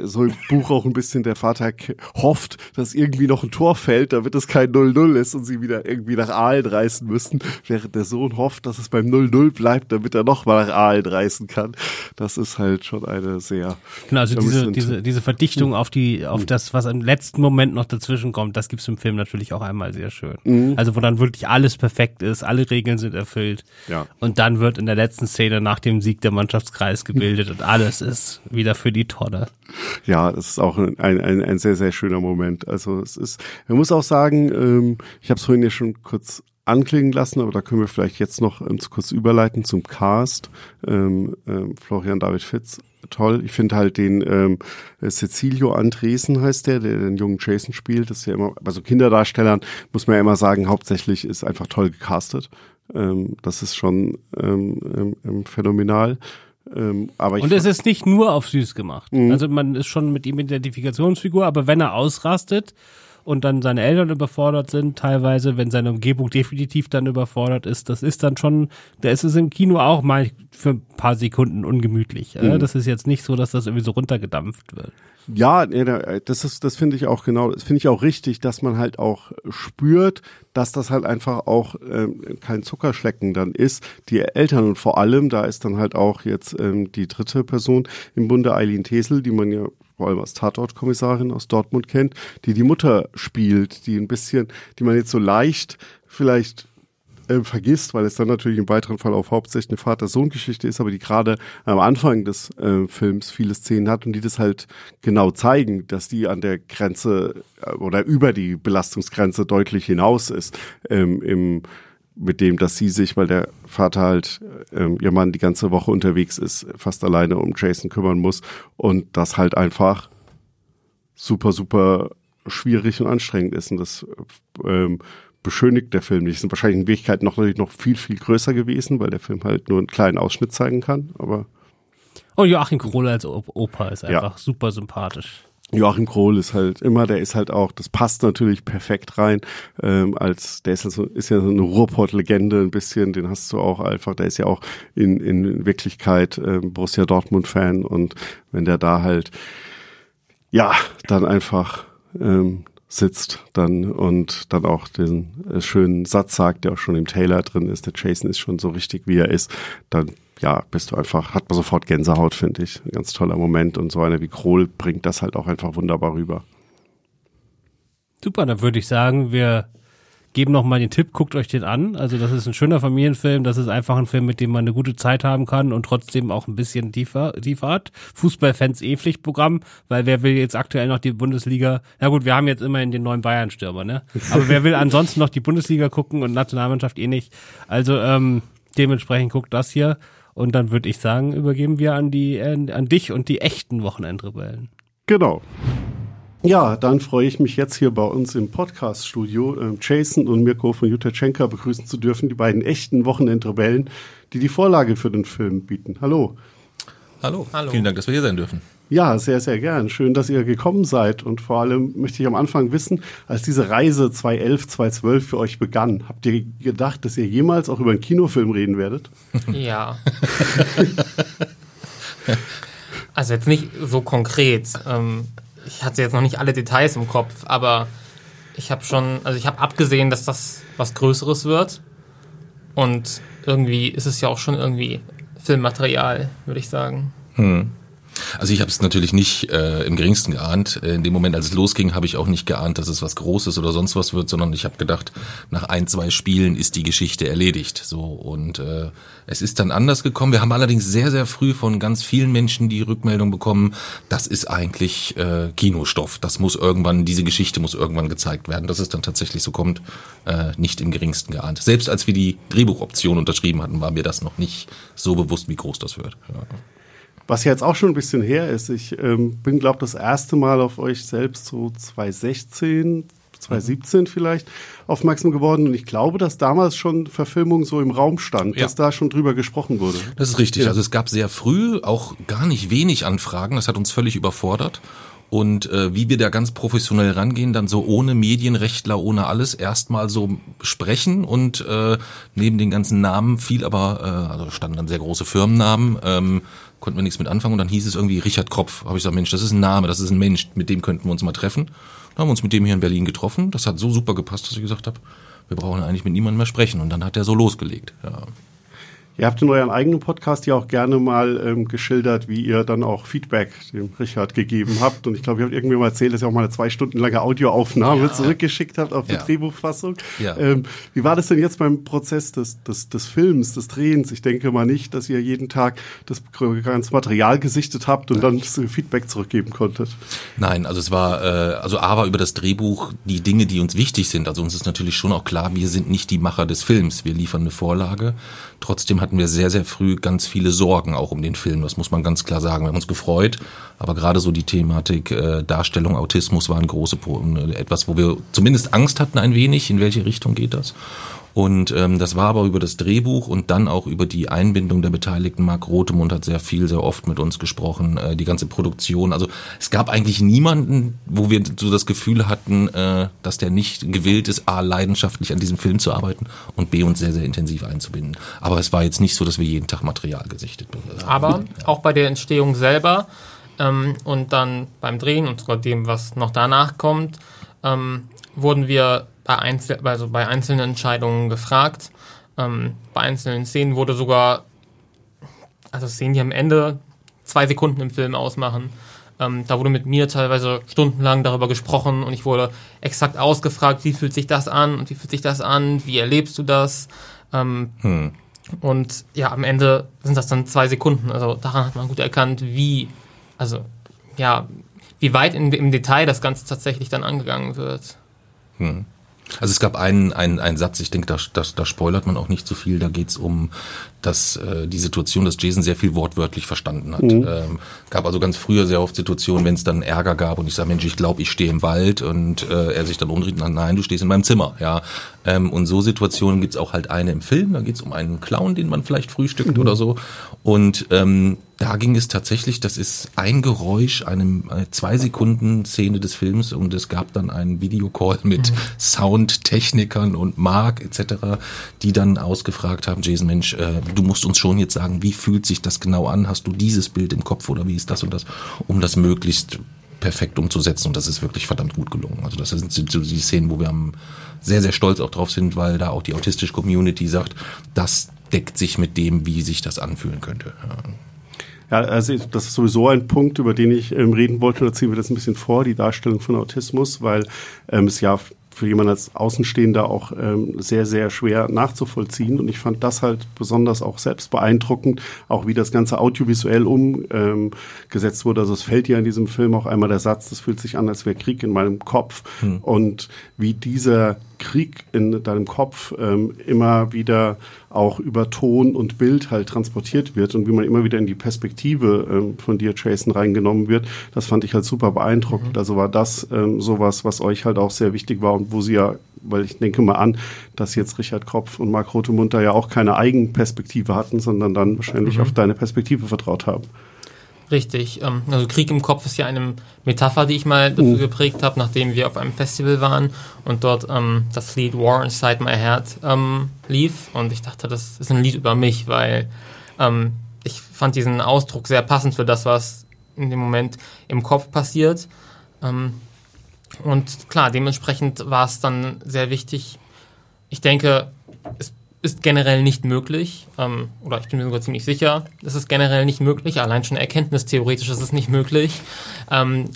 S1: so im Buch auch ein bisschen der Vater hofft, dass irgendwie noch ein Tor fällt, damit es kein 0-0 ist und sie wieder irgendwie nach Aalen reißen müssen, während der Sohn hofft, dass es beim 0-0 bleibt, damit er nochmal nach Aalen reißen kann. Das ist halt schon eine sehr...
S2: Genau, also diese, diese, diese Verdichtung auf die, auf das, was im letzten Moment noch dazwischen kommt, das gibt's im Film natürlich auch einmal sehr schön. Mhm. Also wo dann wirklich alles perfekt ist, alle Regeln sind erfüllt. Ja. Und dann wird in der letzten Szene nach dem Sieg der Mannschaftskreis gebildet und alles ist wieder für die Tonne
S1: ja, das ist auch ein, ein, ein sehr, sehr schöner Moment. Also es ist, man muss auch sagen, ähm, ich habe es vorhin ja schon kurz anklingen lassen, aber da können wir vielleicht jetzt noch ähm, kurz überleiten zum Cast. Ähm, ähm, Florian David Fitz, toll. Ich finde halt den ähm, Cecilio Andresen heißt der, der den jungen Jason spielt. Das ist ja immer, also Kinderdarstellern muss man ja immer sagen, hauptsächlich ist einfach toll gecastet. Ähm, das ist schon ähm, ähm, ähm phänomenal.
S2: Ähm, und es ist nicht nur auf süß gemacht. Mhm. Also man ist schon mit ihm Identifikationsfigur, aber wenn er ausrastet und dann seine Eltern überfordert sind, teilweise, wenn seine Umgebung definitiv dann überfordert ist, das ist dann schon, da ist es im Kino auch mal für ein paar Sekunden ungemütlich. Mhm. Das ist jetzt nicht so, dass das irgendwie so runtergedampft wird.
S1: Ja, das ist, das finde ich auch genau, das finde ich auch richtig, dass man halt auch spürt, dass das halt einfach auch ähm, kein Zuckerschlecken dann ist. Die Eltern und vor allem, da ist dann halt auch jetzt ähm, die dritte Person im Bunde, Eileen Tesel, die man ja vor allem als Tatortkommissarin aus Dortmund kennt, die die Mutter spielt, die ein bisschen, die man jetzt so leicht vielleicht äh, vergisst, weil es dann natürlich im weiteren Fall auf hauptsächlich eine Vater-Sohn-Geschichte ist, aber die gerade am Anfang des äh, Films viele Szenen hat und die das halt genau zeigen, dass die an der Grenze äh, oder über die Belastungsgrenze deutlich hinaus ist ähm, im mit dem, dass sie sich, weil der Vater halt, ähm, ihr Mann die ganze Woche unterwegs ist, fast alleine um Jason kümmern muss und das halt einfach super, super schwierig und anstrengend ist. Und das ähm, beschönigt der Film nicht. Sind wahrscheinlich in Wirklichkeit noch natürlich noch viel, viel größer gewesen, weil der Film halt nur einen kleinen Ausschnitt zeigen kann, aber.
S2: Und Joachim Krohl als Opa ist einfach ja. super sympathisch.
S1: Joachim Krohl ist halt immer, der ist halt auch, das passt natürlich perfekt rein, ähm, als, der ist, also, ist ja so eine Ruhrpott-Legende ein bisschen, den hast du auch einfach, der ist ja auch in, in Wirklichkeit ähm, Borussia Dortmund-Fan und wenn der da halt, ja, dann einfach ähm, sitzt dann und dann auch den äh, schönen Satz sagt, der auch schon im Taylor drin ist, der Jason ist schon so richtig, wie er ist, dann ja, bist du einfach, hat man sofort Gänsehaut, finde ich. Ein ganz toller Moment und so einer wie Krohl bringt das halt auch einfach wunderbar rüber.
S2: Super, dann würde ich sagen, wir geben noch mal den Tipp, guckt euch den an. Also das ist ein schöner Familienfilm, das ist einfach ein Film, mit dem man eine gute Zeit haben kann und trotzdem auch ein bisschen tiefer, tiefer hat. Fußballfans eh Pflichtprogramm, weil wer will jetzt aktuell noch die Bundesliga? Na gut, wir haben jetzt immerhin den neuen Bayern-Stürmer, ne? Aber wer will ansonsten noch die Bundesliga gucken und Nationalmannschaft eh nicht? Also ähm, dementsprechend guckt das hier. Und dann würde ich sagen, übergeben wir an die äh, an dich und die echten Wochenendrebellen.
S1: Genau. Ja, dann freue ich mich jetzt hier bei uns im Podcast-Studio äh, Jason und Mirko von Jutachenka begrüßen zu dürfen, die beiden echten Wochenendrebellen, die die Vorlage für den Film bieten. Hallo.
S3: Hallo. Hallo. Vielen Dank, dass wir hier sein dürfen.
S1: Ja, sehr, sehr gern. Schön, dass ihr gekommen seid. Und vor allem möchte ich am Anfang wissen, als diese Reise 2011, 2012 für euch begann, habt ihr gedacht, dass ihr jemals auch über einen Kinofilm reden werdet?
S4: Ja. also jetzt nicht so konkret. Ähm, ich hatte jetzt noch nicht alle Details im Kopf, aber ich habe schon, also ich habe abgesehen, dass das was Größeres wird. Und irgendwie ist es ja auch schon irgendwie Filmmaterial, würde ich sagen. Hm.
S3: Also ich habe es natürlich nicht äh, im geringsten geahnt. Äh, in dem Moment, als es losging, habe ich auch nicht geahnt, dass es was Großes oder sonst was wird, sondern ich habe gedacht, nach ein, zwei Spielen ist die Geschichte erledigt. So und äh, es ist dann anders gekommen. Wir haben allerdings sehr, sehr früh von ganz vielen Menschen die Rückmeldung bekommen, das ist eigentlich äh, Kinostoff. Das muss irgendwann, diese Geschichte muss irgendwann gezeigt werden. Dass es dann tatsächlich so kommt, äh, nicht im geringsten geahnt. Selbst als wir die Drehbuchoption unterschrieben hatten, war mir das noch nicht so bewusst, wie groß das wird. Ja.
S1: Was jetzt auch schon ein bisschen her ist. Ich ähm, bin, glaube das erste Mal auf euch selbst so 2016, 2017 mhm. vielleicht, aufmerksam geworden. Und ich glaube, dass damals schon Verfilmung so im Raum stand, ja. dass da schon drüber gesprochen wurde.
S3: Das ist richtig. Ja. Also es gab sehr früh auch gar nicht wenig Anfragen. Das hat uns völlig überfordert und äh, wie wir da ganz professionell rangehen, dann so ohne Medienrechtler, ohne alles erstmal so sprechen und äh, neben den ganzen Namen viel aber, äh, also standen dann sehr große Firmennamen, ähm, konnten wir nichts mit anfangen und dann hieß es irgendwie Richard Kropf. Habe ich gesagt, Mensch, das ist ein Name, das ist ein Mensch, mit dem könnten wir uns mal treffen. Dann haben wir uns mit dem hier in Berlin getroffen. Das hat so super gepasst, dass ich gesagt habe, wir brauchen eigentlich mit niemandem mehr sprechen. Und dann hat er so losgelegt. Ja.
S1: Ihr habt in euren eigenen Podcast ja auch gerne mal ähm, geschildert, wie ihr dann auch Feedback dem Richard gegeben habt. Und ich glaube, ihr habt irgendwie mal erzählt, dass ihr auch mal eine zwei Stunden lange Audioaufnahme ja. zurückgeschickt habt auf die ja. Drehbuchfassung. Ja. Ähm, wie war das denn jetzt beim Prozess des, des, des Films, des Drehens? Ich denke mal nicht, dass ihr jeden Tag das ganze Material gesichtet habt und dann Feedback zurückgeben konntet.
S3: Nein, also es war, äh, also aber über das Drehbuch die Dinge, die uns wichtig sind. Also uns ist natürlich schon auch klar, wir sind nicht die Macher des Films. Wir liefern eine Vorlage. Trotzdem hatten wir sehr, sehr früh ganz viele Sorgen auch um den Film. Das muss man ganz klar sagen. Wir haben uns gefreut, aber gerade so die Thematik äh, Darstellung Autismus war ein große etwas, wo wir zumindest Angst hatten ein wenig, in welche Richtung geht das. Und ähm, das war aber über das Drehbuch und dann auch über die Einbindung der Beteiligten. Marc Rotemund hat sehr viel, sehr oft mit uns gesprochen, äh, die ganze Produktion. Also es gab eigentlich niemanden, wo wir so das Gefühl hatten, äh, dass der nicht gewillt ist, A, leidenschaftlich an diesem Film zu arbeiten und B, uns sehr, sehr intensiv einzubinden. Aber es war jetzt nicht so, dass wir jeden Tag Material gesichtet haben.
S4: Aber ja. auch bei der Entstehung selber ähm, und dann beim Drehen und sogar dem, was noch danach kommt, ähm, wurden wir bei, Einzel also bei einzelnen Entscheidungen gefragt. Ähm, bei einzelnen Szenen wurde sogar, also Szenen, die am Ende zwei Sekunden im Film ausmachen, ähm, da wurde mit mir teilweise stundenlang darüber gesprochen und ich wurde exakt ausgefragt, wie fühlt sich das an und wie fühlt sich das an, wie erlebst du das? Ähm, hm. Und ja, am Ende sind das dann zwei Sekunden. Also daran hat man gut erkannt, wie, also ja, wie weit in, im Detail das Ganze tatsächlich dann angegangen wird.
S3: Hm. Also es gab einen, einen, einen Satz, ich denke, da, da, da spoilert man auch nicht so viel, da geht's um dass äh, die Situation, dass Jason sehr viel wortwörtlich verstanden hat. Mhm. Ähm, gab also ganz früher sehr oft Situationen, wenn es dann Ärger gab und ich sage, Mensch, ich glaube, ich stehe im Wald und äh, er sich dann umdreht und sagt, nein, du stehst in meinem Zimmer. Ja, ähm, Und so Situationen gibt's auch halt eine im Film, da geht's um einen Clown, den man vielleicht frühstückt mhm. oder so. Und ähm, da ging es tatsächlich, das ist ein Geräusch, einem, eine zwei Sekunden Szene des Films und es gab dann einen Videocall mit mhm. Soundtechnikern und Mark etc., die dann ausgefragt haben, Jason, Mensch, äh, du musst uns schon jetzt sagen, wie fühlt sich das genau an? Hast du dieses Bild im Kopf oder wie ist das und das, um das möglichst perfekt umzusetzen und das ist wirklich verdammt gut gelungen. Also das sind so die Szenen, wo wir am sehr, sehr stolz auch drauf sind, weil da auch die autistische Community sagt, das deckt sich mit dem, wie sich das anfühlen könnte.
S1: Ja. Ja, also das ist sowieso ein Punkt, über den ich ähm, reden wollte. Da ziehen wir das ein bisschen vor, die Darstellung von Autismus, weil ähm, es ja für jemanden als Außenstehender auch ähm, sehr, sehr schwer nachzuvollziehen. Und ich fand das halt besonders auch selbst beeindruckend, auch wie das Ganze audiovisuell umgesetzt ähm, wurde. Also es fällt ja in diesem Film auch einmal der Satz, das fühlt sich an, als wäre Krieg in meinem Kopf. Hm. Und wie dieser Krieg in deinem Kopf ähm, immer wieder auch über Ton und Bild halt transportiert wird und wie man immer wieder in die Perspektive ähm, von dir, Jason, reingenommen wird, das fand ich halt super beeindruckend. Mhm. Also war das ähm, sowas, was euch halt auch sehr wichtig war und wo sie ja, weil ich denke mal an, dass jetzt Richard Kropf und Marc Rotemunter ja auch keine Eigenperspektive hatten, sondern dann wahrscheinlich mhm. auf deine Perspektive vertraut haben.
S4: Richtig. Ähm, also Krieg im Kopf ist ja eine Metapher, die ich mal dafür uh. geprägt habe, nachdem wir auf einem Festival waren und dort ähm, das Lied War Inside My Heart ähm, lief. Und ich dachte, das ist ein Lied über mich, weil ähm, ich fand diesen Ausdruck sehr passend für das, was in dem Moment im Kopf passiert. Ähm, und klar, dementsprechend war es dann sehr wichtig. Ich denke, es ist generell nicht möglich, ähm, oder ich bin mir sogar ziemlich sicher, es ist generell nicht möglich, allein schon erkenntnistheoretisch ist es nicht möglich, ähm,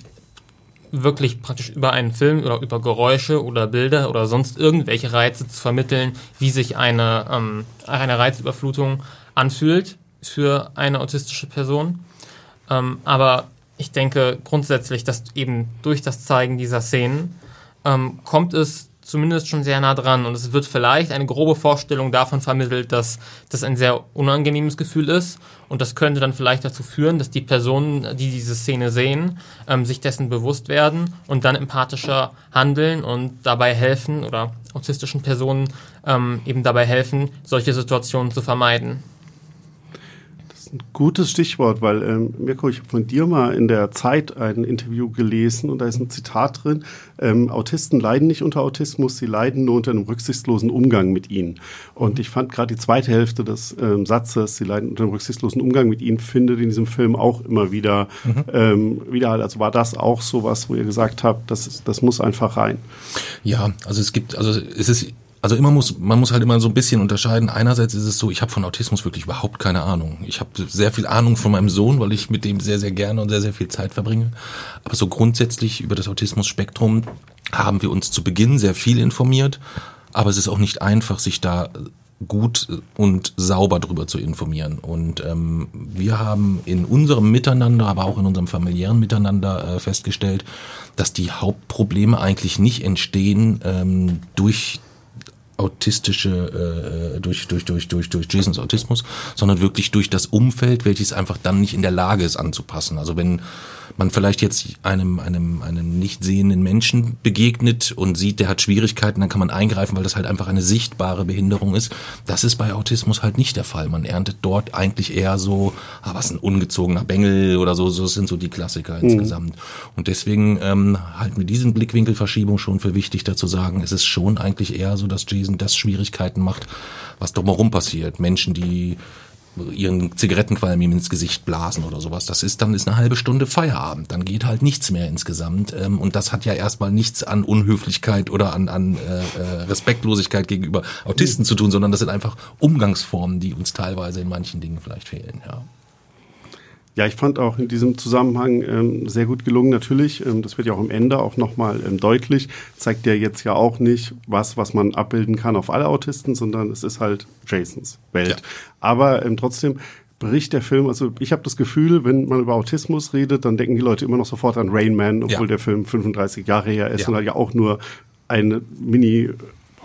S4: wirklich praktisch über einen Film oder über Geräusche oder Bilder oder sonst irgendwelche Reize zu vermitteln, wie sich eine, ähm, eine Reizüberflutung anfühlt für eine autistische Person. Ähm, aber ich denke grundsätzlich, dass eben durch das Zeigen dieser Szenen ähm, kommt es zumindest schon sehr nah dran. Und es wird vielleicht eine grobe Vorstellung davon vermittelt, dass das ein sehr unangenehmes Gefühl ist. Und das könnte dann vielleicht dazu führen, dass die Personen, die diese Szene sehen, ähm, sich dessen bewusst werden und dann empathischer handeln und dabei helfen oder autistischen Personen ähm, eben dabei helfen, solche Situationen zu vermeiden
S1: ein gutes Stichwort, weil ähm, Mirko, ich habe von dir mal in der Zeit ein Interview gelesen und da ist ein Zitat drin. Ähm, Autisten leiden nicht unter Autismus, sie leiden nur unter einem rücksichtslosen Umgang mit ihnen. Und ich fand gerade die zweite Hälfte des ähm, Satzes, sie leiden unter einem rücksichtslosen Umgang mit ihnen, findet in diesem Film auch immer wieder mhm. ähm, wieder. Also war das auch so was, wo ihr gesagt habt, das, das muss einfach rein?
S3: Ja, also es gibt, also es ist also immer muss, man muss halt immer so ein bisschen unterscheiden. Einerseits ist es so, ich habe von Autismus wirklich überhaupt keine Ahnung. Ich habe sehr viel Ahnung von meinem Sohn, weil ich mit dem sehr, sehr gerne und sehr, sehr viel Zeit verbringe. Aber so grundsätzlich über das Autismus-Spektrum haben wir uns zu Beginn sehr viel informiert. Aber es ist auch nicht einfach, sich da gut und sauber drüber zu informieren. Und ähm, wir haben in unserem Miteinander, aber auch in unserem familiären Miteinander äh, festgestellt, dass die Hauptprobleme eigentlich nicht entstehen ähm, durch autistische äh, durch durch durch durch durch Jasons Autismus, sondern wirklich durch das Umfeld, welches einfach dann nicht in der Lage ist anzupassen. Also wenn man vielleicht jetzt einem, einem, einem nicht sehenden Menschen begegnet und sieht, der hat Schwierigkeiten, dann kann man eingreifen, weil das halt einfach eine sichtbare Behinderung ist. Das ist bei Autismus halt nicht der Fall. Man erntet dort eigentlich eher so, ah, was ein ungezogener Bengel oder so, so sind so die Klassiker mhm. insgesamt. Und deswegen ähm, halten wir diesen Blickwinkelverschiebung schon für wichtig, dazu sagen, es ist schon eigentlich eher so, dass Jason das Schwierigkeiten macht, was drumherum passiert. Menschen, die ihren Zigarettenqualm ihm ins Gesicht blasen oder sowas. Das ist dann ist eine halbe Stunde Feierabend. Dann geht halt nichts mehr insgesamt. Ähm, und das hat ja erstmal nichts an Unhöflichkeit oder an, an äh, äh Respektlosigkeit gegenüber Autisten zu tun, sondern das sind einfach Umgangsformen, die uns teilweise in manchen Dingen vielleicht fehlen. Ja.
S1: Ja, ich fand auch in diesem Zusammenhang ähm, sehr gut gelungen. Natürlich, ähm, das wird ja auch am Ende auch nochmal ähm, deutlich, zeigt ja jetzt ja auch nicht was, was man abbilden kann auf alle Autisten, sondern es ist halt Jasons Welt. Ja. Aber ähm, trotzdem bricht der Film, also ich habe das Gefühl, wenn man über Autismus redet, dann denken die Leute immer noch sofort an Rain Man, obwohl ja. der Film 35 Jahre her ist ja. und halt ja auch nur eine Mini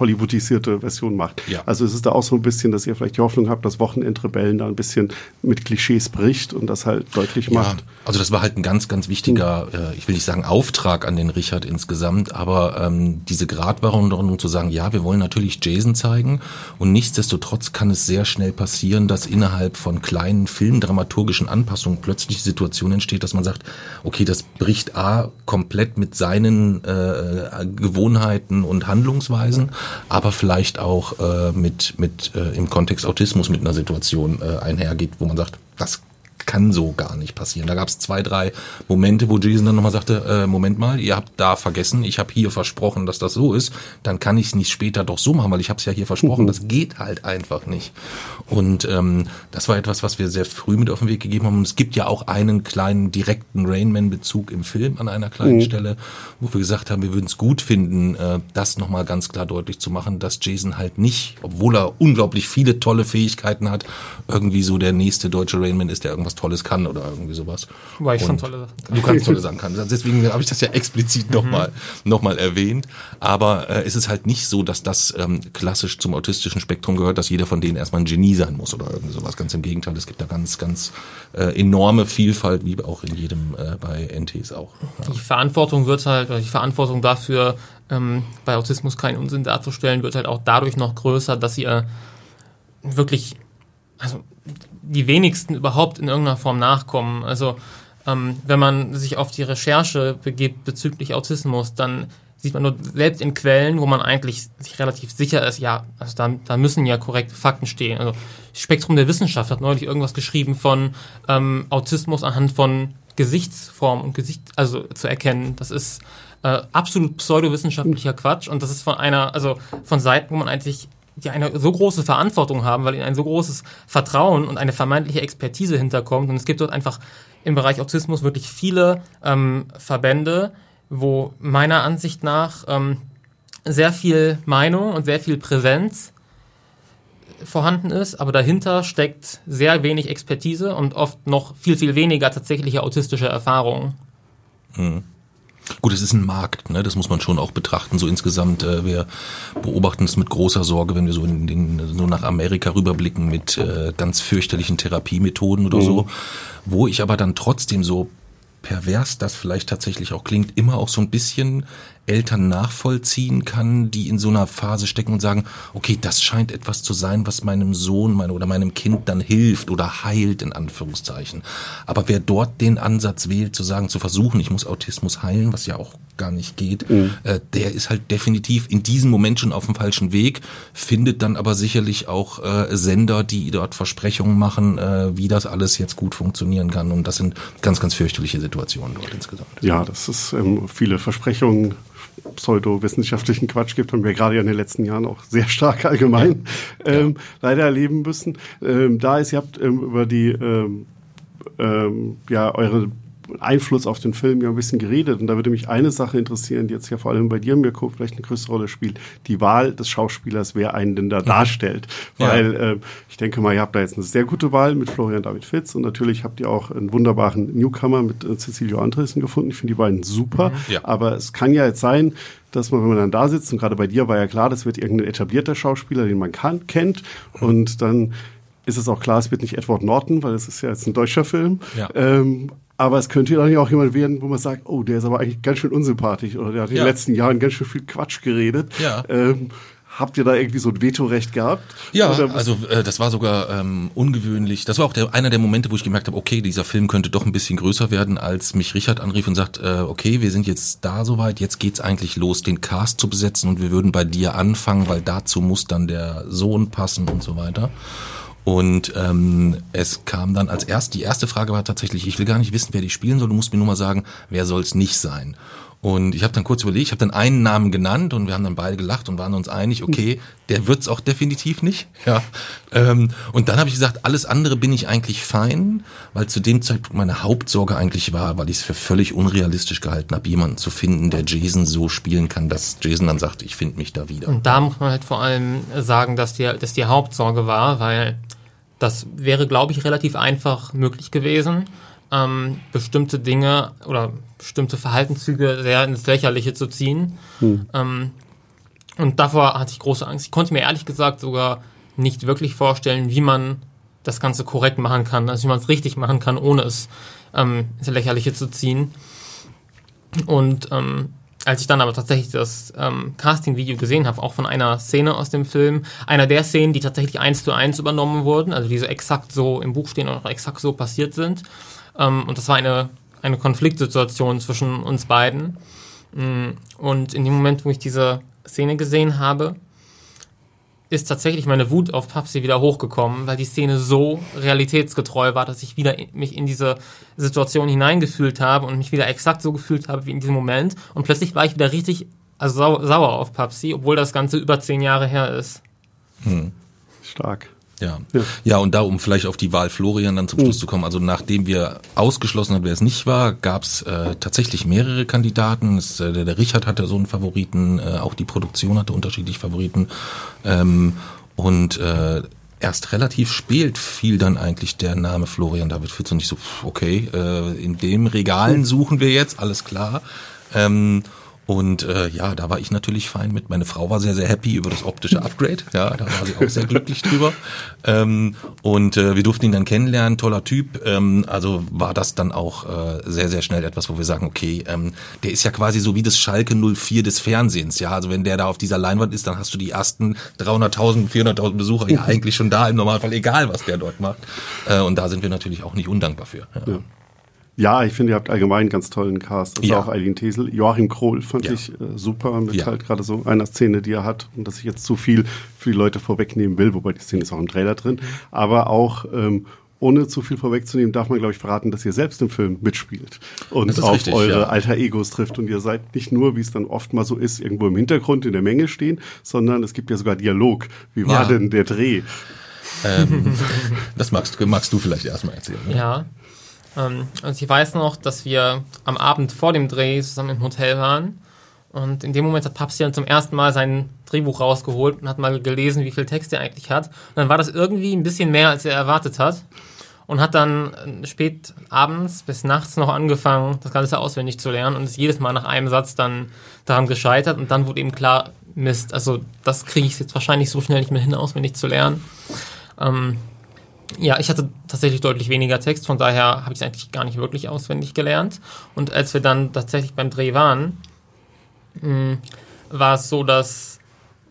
S1: Hollywoodisierte Version macht. Ja. Also es ist da auch so ein bisschen, dass ihr vielleicht die Hoffnung habt, dass Wochenendrebellen da ein bisschen mit Klischees bricht und das halt deutlich ja, macht.
S3: Also das war halt ein ganz, ganz wichtiger, mhm. äh, ich will nicht sagen Auftrag an den Richard insgesamt, aber ähm, diese Gratwanderung zu sagen, ja, wir wollen natürlich Jason zeigen und nichtsdestotrotz kann es sehr schnell passieren, dass innerhalb von kleinen filmdramaturgischen Anpassungen plötzlich die Situation entsteht, dass man sagt, okay, das bricht A komplett mit seinen äh, Gewohnheiten und Handlungsweisen, aber vielleicht auch äh, mit, mit äh, im Kontext Autismus mit einer Situation äh, einhergeht, wo man sagt, das kann so gar nicht passieren. Da gab es zwei, drei Momente, wo Jason dann nochmal sagte, äh, Moment mal, ihr habt da vergessen, ich habe hier versprochen, dass das so ist, dann kann ich es nicht später doch so machen, weil ich habe es ja hier versprochen, mhm. das geht halt einfach nicht. Und ähm, das war etwas, was wir sehr früh mit auf den Weg gegeben haben. Und es gibt ja auch einen kleinen direkten Rainman-Bezug im Film an einer kleinen mhm. Stelle, wo wir gesagt haben, wir würden es gut finden, äh, das nochmal ganz klar deutlich zu machen, dass Jason halt nicht, obwohl er unglaublich viele tolle Fähigkeiten hat, irgendwie so der nächste deutsche Rainman ist, der irgendwas was Tolles kann oder irgendwie sowas.
S4: Weil ich schon tolle Sachen
S3: kann. Du kannst tolle Sachen kann. Deswegen habe ich das ja explizit mhm. nochmal noch mal erwähnt. Aber äh, es ist halt nicht so, dass das ähm, klassisch zum autistischen Spektrum gehört, dass jeder von denen erstmal ein Genie sein muss oder irgendwie sowas. Ganz im Gegenteil, es gibt da ganz, ganz äh, enorme Vielfalt, wie auch in jedem äh, bei NTs auch.
S4: Ja. Die Verantwortung wird halt, die Verantwortung dafür, ähm, bei Autismus keinen Unsinn darzustellen, wird halt auch dadurch noch größer, dass ihr wirklich, also die wenigsten überhaupt in irgendeiner Form nachkommen. Also ähm, wenn man sich auf die Recherche begibt bezüglich Autismus, dann sieht man nur selbst in Quellen, wo man eigentlich sich relativ sicher ist, ja, also da, da müssen ja korrekte Fakten stehen. Also Spektrum der Wissenschaft hat neulich irgendwas geschrieben von ähm, Autismus anhand von Gesichtsform und Gesicht, also zu erkennen. Das ist äh, absolut pseudowissenschaftlicher Quatsch und das ist von einer, also von Seiten, wo man eigentlich die eine so große Verantwortung haben, weil ihnen ein so großes Vertrauen und eine vermeintliche Expertise hinterkommt. Und es gibt dort einfach im Bereich Autismus wirklich viele ähm, Verbände, wo meiner Ansicht nach ähm, sehr viel Meinung und sehr viel Präsenz vorhanden ist, aber dahinter steckt sehr wenig Expertise und oft noch viel, viel weniger tatsächliche autistische Erfahrung.
S3: Hm. Gut, es ist ein Markt, ne? das muss man schon auch betrachten. So insgesamt, äh, wir beobachten es mit großer Sorge, wenn wir so, in den, so nach Amerika rüberblicken mit äh, ganz fürchterlichen Therapiemethoden oder mhm. so. Wo ich aber dann trotzdem so pervers das vielleicht tatsächlich auch klingt, immer auch so ein bisschen Eltern nachvollziehen kann, die in so einer Phase stecken und sagen, okay, das scheint etwas zu sein, was meinem Sohn meine, oder meinem Kind dann hilft oder heilt, in Anführungszeichen. Aber wer dort den Ansatz wählt, zu sagen, zu versuchen, ich muss Autismus heilen, was ja auch gar nicht geht, mhm. äh, der ist halt definitiv in diesem Moment schon auf dem falschen Weg, findet dann aber sicherlich auch äh, Sender, die dort Versprechungen machen, äh, wie das alles jetzt gut funktionieren kann. Und das sind ganz, ganz fürchterliche Situationen dort insgesamt.
S1: Ja, das ist ähm, viele Versprechungen pseudowissenschaftlichen Quatsch gibt, haben wir gerade ja in den letzten Jahren auch sehr stark allgemein ja. Ähm, ja. leider erleben müssen. Ähm, da ist, ihr habt ähm, über die ähm, ähm, ja eure Einfluss auf den Film ja ein bisschen geredet. Und da würde mich eine Sache interessieren, die jetzt ja vor allem bei dir, Mirko, vielleicht eine größere Rolle spielt. Die Wahl des Schauspielers, wer einen denn da mhm. darstellt. Weil ja. äh, ich denke mal, ihr habt da jetzt eine sehr gute Wahl mit Florian David Fitz und natürlich habt ihr auch einen wunderbaren Newcomer mit äh, Cecilio Andresen gefunden. Ich finde die beiden super. Mhm. Ja. Aber es kann ja jetzt sein, dass man, wenn man dann da sitzt, und gerade bei dir war ja klar, das wird irgendein etablierter Schauspieler, den man kann, kennt. Mhm. Und dann ist es auch klar, es wird nicht Edward Norton, weil es ist ja jetzt ein deutscher Film. Ja. Ähm, aber es könnte dann ja auch jemand werden, wo man sagt, oh, der ist aber eigentlich ganz schön unsympathisch oder der hat in den letzten Jahren ganz schön viel Quatsch geredet. Ja. Ähm, Habt ihr da irgendwie so ein Vetorecht gehabt?
S3: Ja, also äh, das war sogar ähm, ungewöhnlich. Das war auch der, einer der Momente, wo ich gemerkt habe, okay, dieser Film könnte doch ein bisschen größer werden, als mich Richard anrief und sagt, äh, okay, wir sind jetzt da soweit, jetzt geht's eigentlich los, den Cast zu besetzen und wir würden bei dir anfangen, weil dazu muss dann der Sohn passen und so weiter. Und ähm, es kam dann als erst, die erste Frage war tatsächlich, ich will gar nicht wissen, wer die spielen soll, du musst mir nur mal sagen, wer soll es nicht sein. Und ich habe dann kurz überlegt, ich habe dann einen Namen genannt und wir haben dann beide gelacht und waren uns einig, okay, der wird's auch definitiv nicht. Ja. Ähm, und dann habe ich gesagt, alles andere bin ich eigentlich fein, weil zu dem Zeitpunkt meine Hauptsorge eigentlich war, weil ich es für völlig unrealistisch gehalten habe, jemanden zu finden, der Jason so spielen kann, dass Jason dann sagt, ich finde mich da wieder.
S4: Und da muss man halt vor allem sagen, dass die, dass die Hauptsorge war, weil das wäre, glaube ich, relativ einfach möglich gewesen, ähm, bestimmte Dinge oder bestimmte Verhaltenszüge sehr ins Lächerliche zu ziehen. Hm. Ähm, und davor hatte ich große Angst. Ich konnte mir ehrlich gesagt sogar nicht wirklich vorstellen, wie man das Ganze korrekt machen kann, also wie man es richtig machen kann, ohne es ähm, ins Lächerliche zu ziehen. Und ähm, als ich dann aber tatsächlich das ähm, Casting-Video gesehen habe, auch von einer Szene aus dem Film, einer der Szenen, die tatsächlich eins zu eins übernommen wurden, also die so exakt so im Buch stehen und auch exakt so passiert sind. Ähm, und das war eine, eine Konfliktsituation zwischen uns beiden. Mm, und in dem Moment, wo ich diese Szene gesehen habe, ist tatsächlich meine Wut auf Papsi wieder hochgekommen, weil die Szene so realitätsgetreu war, dass ich wieder mich in diese Situation hineingefühlt habe und mich wieder exakt so gefühlt habe wie in diesem Moment. Und plötzlich war ich wieder richtig also sau sauer auf Papsi, obwohl das Ganze über zehn Jahre her ist.
S1: Hm. Stark.
S3: Ja. ja. Ja, und da, um vielleicht auf die Wahl Florian dann zum Schluss mhm. zu kommen, also nachdem wir ausgeschlossen haben, wer es nicht war, gab es äh, tatsächlich mehrere Kandidaten. Es, äh, der, Richard hatte so einen Favoriten, äh, auch die Produktion hatte unterschiedlich Favoriten. Ähm, und äh, erst relativ spät fiel dann eigentlich der Name Florian David Fitz und ich so, okay, äh, in dem Regalen suchen wir jetzt, alles klar. Ähm, und äh, ja, da war ich natürlich fein mit. Meine Frau war sehr, sehr happy über das optische Upgrade. Ja, da war sie auch sehr glücklich drüber. Ähm, und äh, wir durften ihn dann kennenlernen, toller Typ. Ähm, also war das dann auch äh, sehr, sehr schnell etwas, wo wir sagen, okay, ähm, der ist ja quasi so wie das Schalke 04 des Fernsehens. Ja, also wenn der da auf dieser Leinwand ist, dann hast du die ersten 300.000, 400.000 Besucher ja eigentlich schon da im Normalfall, egal was der dort macht. Äh, und da sind wir natürlich auch nicht undankbar für. Ja. ja.
S1: Ja, ich finde, ihr habt allgemein einen ganz tollen Cast. Also ja. auch Eileen Tesel. Joachim Krohl fand ja. ich äh, super mit ja. halt gerade so einer Szene, die er hat. Und dass ich jetzt zu viel für die Leute vorwegnehmen will, wobei die Szene ist auch im Trailer drin. Aber auch ähm, ohne zu viel vorwegzunehmen, darf man, glaube ich, verraten, dass ihr selbst im Film mitspielt und auf richtig, eure ja. alter Egos trifft. Und ihr seid nicht nur, wie es dann oft mal so ist, irgendwo im Hintergrund in der Menge stehen, sondern es gibt ja sogar Dialog. Wie war ja. denn der Dreh?
S3: Ähm, das magst, magst du vielleicht erstmal erzählen.
S4: Ne? Ja, ähm, also ich weiß noch, dass wir am Abend vor dem Dreh zusammen im Hotel waren. Und in dem Moment hat Papsi dann zum ersten Mal sein Drehbuch rausgeholt und hat mal gelesen, wie viel Text er eigentlich hat. Und dann war das irgendwie ein bisschen mehr, als er erwartet hat. und hat dann äh, spät abends bis nachts noch angefangen, das Ganze auswendig zu lernen und ist jedes Mal nach einem Satz dann daran gescheitert und dann wurde ihm klar, Mist, also das kriege ich jetzt wahrscheinlich so schnell nicht mehr hin, auswendig zu lernen. Ähm, ja, ich hatte tatsächlich deutlich weniger Text, von daher habe ich es eigentlich gar nicht wirklich auswendig gelernt. Und als wir dann tatsächlich beim Dreh waren, mh, war es so, dass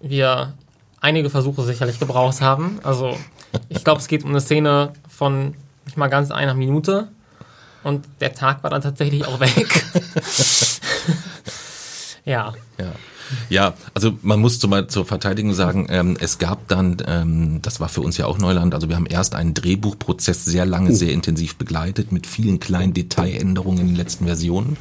S4: wir einige Versuche sicherlich gebraucht haben. Also ich glaube, es geht um eine Szene von nicht mal ganz einer Minute und der Tag war dann tatsächlich auch weg. ja.
S3: Ja. Ja, also man muss zum, zur Verteidigung sagen, ähm, es gab dann, ähm, das war für uns ja auch Neuland, also wir haben erst einen Drehbuchprozess sehr lange, sehr intensiv begleitet mit vielen kleinen Detailänderungen in den letzten Versionen.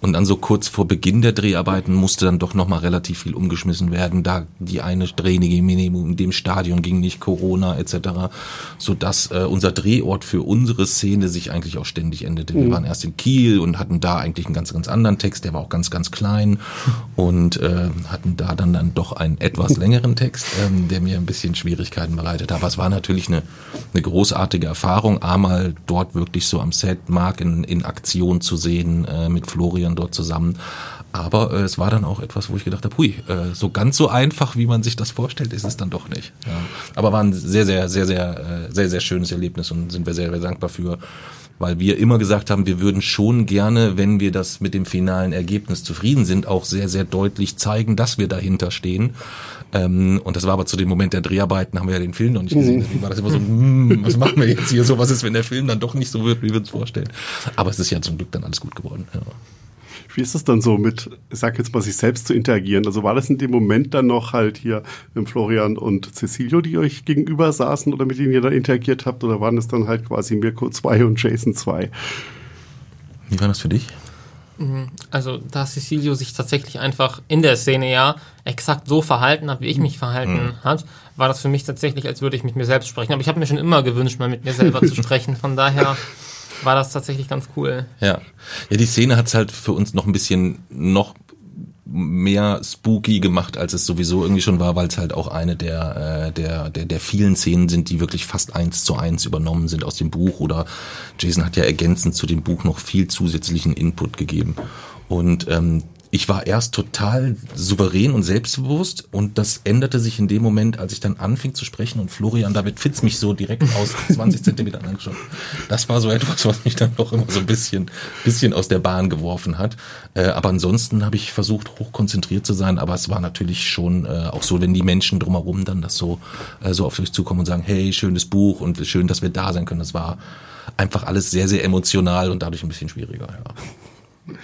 S3: Und dann so kurz vor Beginn der Dreharbeiten musste dann doch nochmal relativ viel umgeschmissen werden, da die eine Drehgenehmigung in dem Stadion ging nicht, Corona etc., sodass äh, unser Drehort für unsere Szene sich eigentlich auch ständig änderte. Wir mhm. waren erst in Kiel und hatten da eigentlich einen ganz, ganz anderen Text, der war auch ganz, ganz klein und äh, hatten da dann, dann doch einen etwas längeren Text, ähm, der mir ein bisschen Schwierigkeiten bereitet. Aber es war natürlich eine, eine großartige Erfahrung, einmal dort wirklich so am Set Mark in, in Aktion zu sehen äh, mit Florian Florian dort zusammen. Aber äh, es war dann auch etwas, wo ich gedacht habe, hui, äh, so ganz so einfach, wie man sich das vorstellt, ist es dann doch nicht. Ja. Aber war ein sehr, sehr, sehr, sehr, äh, sehr, sehr schönes Erlebnis und sind wir sehr, sehr dankbar für weil wir immer gesagt haben, wir würden schon gerne, wenn wir das mit dem finalen Ergebnis zufrieden sind, auch sehr, sehr deutlich zeigen, dass wir dahinter stehen. Ähm, und das war aber zu dem Moment der Dreharbeiten, haben wir ja den Film noch nicht gesehen. Mhm. Deswegen war das immer so, hm, was machen wir jetzt hier so? Was ist, wenn der Film dann doch nicht so wird, wie wir uns vorstellen? Aber es ist ja zum Glück dann alles gut geworden. Ja.
S1: Wie ist es dann so mit, ich sag jetzt mal, sich selbst zu interagieren? Also war das in dem Moment dann noch halt hier mit Florian und Cecilio, die euch gegenüber saßen oder mit denen ihr da interagiert habt? Oder waren es dann halt quasi Mirko 2 und Jason 2?
S3: Wie war das für dich?
S4: Mhm. Also, da Cecilio sich tatsächlich einfach in der Szene ja exakt so verhalten hat, wie ich mich verhalten mhm. hat, war das für mich tatsächlich, als würde ich mit mir selbst sprechen. Aber ich habe mir schon immer gewünscht, mal mit mir selber zu sprechen. Von daher war das tatsächlich ganz cool.
S3: Ja, ja die Szene hat's halt für uns noch ein bisschen noch mehr spooky gemacht, als es sowieso irgendwie schon war, weil es halt auch eine der, äh, der, der, der vielen Szenen sind, die wirklich fast eins zu eins übernommen sind aus dem Buch oder Jason hat ja ergänzend zu dem Buch noch viel zusätzlichen Input gegeben. Und ähm, ich war erst total souverän und selbstbewusst und das änderte sich in dem Moment, als ich dann anfing zu sprechen und Florian David Fitz mich so direkt aus 20 Zentimetern angeschaut. Das war so etwas, was mich dann doch immer so ein bisschen, bisschen aus der Bahn geworfen hat. Äh, aber ansonsten habe ich versucht, hochkonzentriert zu sein, aber es war natürlich schon äh, auch so, wenn die Menschen drumherum dann das so, äh, so auf euch zukommen und sagen, hey, schönes Buch und schön, dass wir da sein können. Das war einfach alles sehr, sehr emotional und dadurch ein bisschen schwieriger, ja.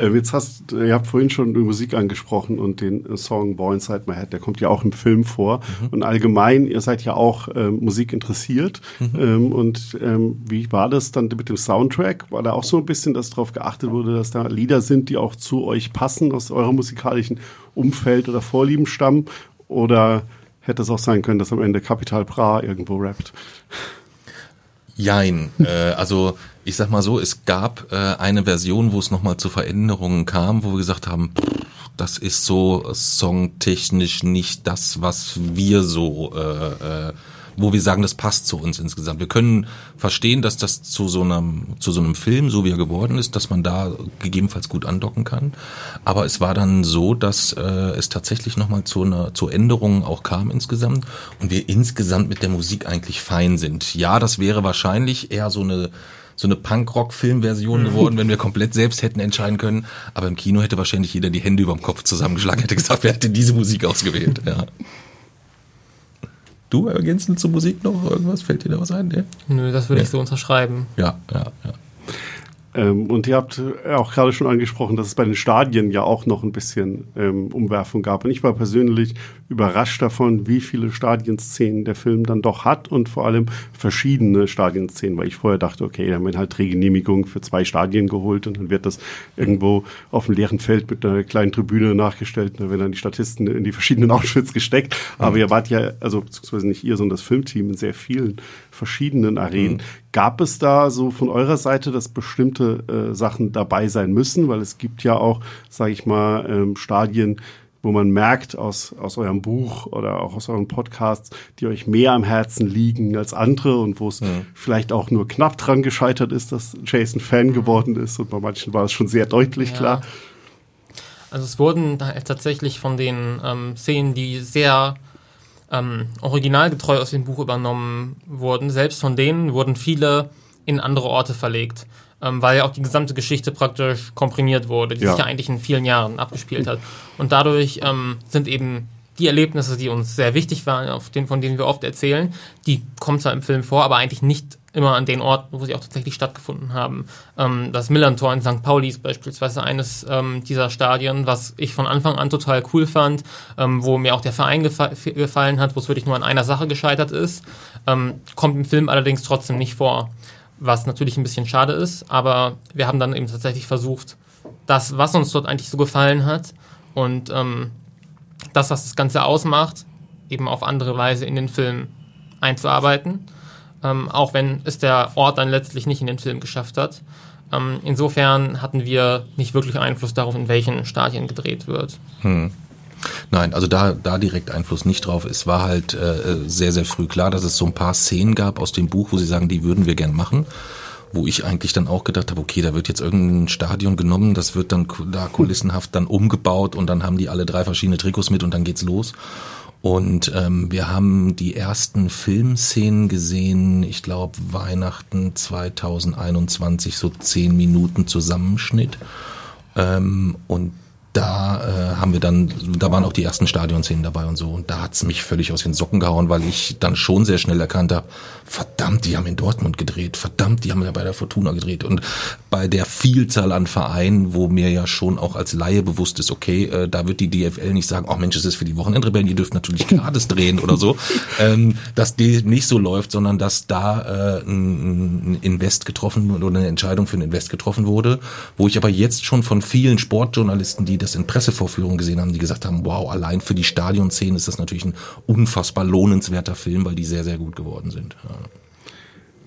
S1: Äh, jetzt hast, ihr habt vorhin schon die Musik angesprochen und den Song Boy Inside My Head, der kommt ja auch im Film vor. Mhm. Und allgemein, ihr seid ja auch ähm, Musik interessiert. Mhm. Ähm, und ähm, wie war das dann mit dem Soundtrack? War da auch so ein bisschen, dass darauf geachtet wurde, dass da Lieder sind, die auch zu euch passen, aus eurem musikalischen Umfeld oder Vorlieben stammen? Oder hätte es auch sein können, dass am Ende Capital Bra irgendwo rappt?
S3: Jein. äh, also ich sag mal so, es gab äh, eine Version, wo es nochmal zu Veränderungen kam, wo wir gesagt haben, pff, das ist so songtechnisch nicht das, was wir so äh, äh, wo wir sagen, das passt zu uns insgesamt. Wir können verstehen, dass das zu so einem, zu so einem Film, so wie er geworden ist, dass man da gegebenenfalls gut andocken kann. Aber es war dann so, dass äh, es tatsächlich nochmal zu einer, zu Änderungen auch kam insgesamt und wir insgesamt mit der Musik eigentlich fein sind. Ja, das wäre wahrscheinlich eher so eine, so eine Punkrock-Filmversion geworden, wenn wir komplett selbst hätten entscheiden können. Aber im Kino hätte wahrscheinlich jeder die Hände über dem Kopf zusammengeschlagen, hätte gesagt, wer hätte diese Musik ausgewählt. Ja. Du ergänzend zur Musik noch irgendwas? Fällt dir da was ein? Nee?
S4: Nö, das würde ja. ich so unterschreiben.
S3: Ja, ja, ja.
S1: Ähm, und ihr habt auch gerade schon angesprochen, dass es bei den Stadien ja auch noch ein bisschen ähm, Umwerfung gab. Und ich war persönlich überrascht davon, wie viele Stadienszenen der Film dann doch hat und vor allem verschiedene Stadienszenen, weil ich vorher dachte, okay, da haben wir halt Drehgenehmigung für zwei Stadien geholt und dann wird das irgendwo auf dem leeren Feld mit einer kleinen Tribüne nachgestellt und dann werden dann die Statisten in die verschiedenen Outfits gesteckt. Aber mhm. ihr wart ja, also beziehungsweise nicht ihr, sondern das Filmteam in sehr vielen verschiedenen Arenen. Mhm. Gab es da so von eurer Seite, dass bestimmte äh, Sachen dabei sein müssen? Weil es gibt ja auch, sage ich mal, ähm, Stadien, wo man merkt aus, aus eurem Buch oder auch aus euren Podcasts, die euch mehr am Herzen liegen als andere und wo es mhm. vielleicht auch nur knapp dran gescheitert ist, dass Jason Fan geworden ist und bei manchen war es schon sehr deutlich ja. klar.
S4: Also es wurden tatsächlich von den ähm, Szenen, die sehr ähm, originalgetreu aus dem Buch übernommen wurden, selbst von denen wurden viele in andere Orte verlegt, ähm, weil ja auch die gesamte Geschichte praktisch komprimiert wurde, die ja. sich ja eigentlich in vielen Jahren abgespielt hat. Und dadurch ähm, sind eben die Erlebnisse, die uns sehr wichtig waren, auf den, von denen wir oft erzählen, die kommen zwar im Film vor, aber eigentlich nicht immer an den Orten, wo sie auch tatsächlich stattgefunden haben. Ähm, das Millantor in St. Pauli ist beispielsweise eines ähm, dieser Stadien, was ich von Anfang an total cool fand, ähm, wo mir auch der Verein gefa gefallen hat, wo es wirklich nur an einer Sache gescheitert ist. Ähm, kommt im Film allerdings trotzdem nicht vor, was natürlich ein bisschen schade ist, aber wir haben dann eben tatsächlich versucht, das, was uns dort eigentlich so gefallen hat und ähm, das, was das Ganze ausmacht, eben auf andere Weise in den Film einzuarbeiten ähm, auch wenn es der Ort dann letztlich nicht in den Film geschafft hat. Ähm, insofern hatten wir nicht wirklich Einfluss darauf, in welchen Stadien gedreht wird. Hm.
S3: Nein, also da, da direkt Einfluss nicht drauf. Es war halt äh, sehr, sehr früh klar, dass es so ein paar Szenen gab aus dem Buch, wo sie sagen, die würden wir gern machen wo ich eigentlich dann auch gedacht habe, okay, da wird jetzt irgendein Stadion genommen, das wird dann da kulissenhaft dann umgebaut und dann haben die alle drei verschiedene Trikots mit und dann geht's los. Und ähm, wir haben die ersten Filmszenen gesehen, ich glaube Weihnachten 2021, so zehn Minuten Zusammenschnitt. Ähm, und da äh, haben wir dann, da waren auch die ersten Stadionszenen dabei und so. Und da hat's mich völlig aus den Socken gehauen, weil ich dann schon sehr schnell erkannt habe, verdammt, die haben in Dortmund gedreht, verdammt, die haben ja bei der Fortuna gedreht. Und bei der Vielzahl an Vereinen, wo mir ja schon auch als Laie bewusst ist, okay, äh, da wird die DFL nicht sagen, oh Mensch, es ist für die Wochenendrebellen, ihr dürft natürlich Grades drehen oder so, ähm, dass die nicht so läuft, sondern dass da äh, ein Invest getroffen oder eine Entscheidung für ein Invest getroffen wurde, wo ich aber jetzt schon von vielen Sportjournalisten, die das in Pressevorführungen gesehen haben, die gesagt haben, wow, allein für die Stadionszenen ist das natürlich ein unfassbar lohnenswerter Film, weil die sehr, sehr gut geworden sind. Ja.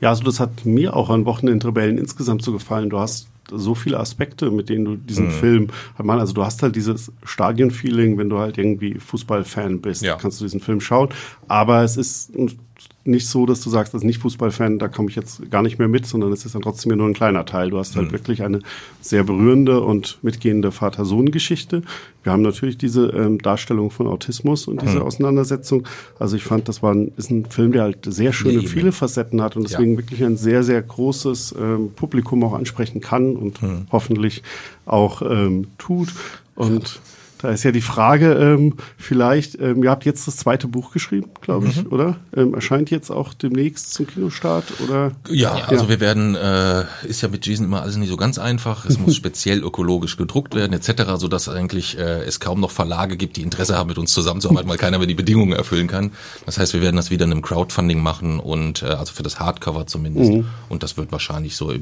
S1: Ja, also das hat mir auch an Wochenendrebellen insgesamt so gefallen. Du hast so viele Aspekte, mit denen du diesen mhm. Film man, also du hast halt dieses Stadionfeeling, wenn du halt irgendwie Fußballfan bist, ja. kannst du diesen Film schauen. Aber es ist nicht so, dass du sagst, als Nicht-Fußballfan, da komme ich jetzt gar nicht mehr mit, sondern es ist dann trotzdem nur ein kleiner Teil. Du hast halt mhm. wirklich eine sehr berührende und mitgehende Vater-Sohn-Geschichte. Wir haben natürlich diese ähm, Darstellung von Autismus und diese mhm. Auseinandersetzung. Also ich fand, das war ein, ist ein Film, der halt sehr schöne, nee, viele Facetten hat und deswegen ja. wirklich ein sehr, sehr großes ähm, Publikum auch ansprechen kann und mhm. hoffentlich auch ähm, tut. Und da ist ja die Frage, ähm, vielleicht, ähm, ihr habt jetzt das zweite Buch geschrieben, glaube ich, mhm. oder? Ähm, erscheint jetzt auch demnächst zum Kinostart, oder?
S3: Ja, ja. also wir werden, äh, ist ja mit Jason immer alles nicht so ganz einfach. Es muss speziell ökologisch gedruckt werden, etc., sodass eigentlich äh, es kaum noch Verlage gibt, die Interesse haben, mit uns zusammenzuarbeiten, weil keiner mehr die Bedingungen erfüllen kann. Das heißt, wir werden das wieder in einem Crowdfunding machen und äh, also für das Hardcover zumindest. Mhm. Und das wird wahrscheinlich so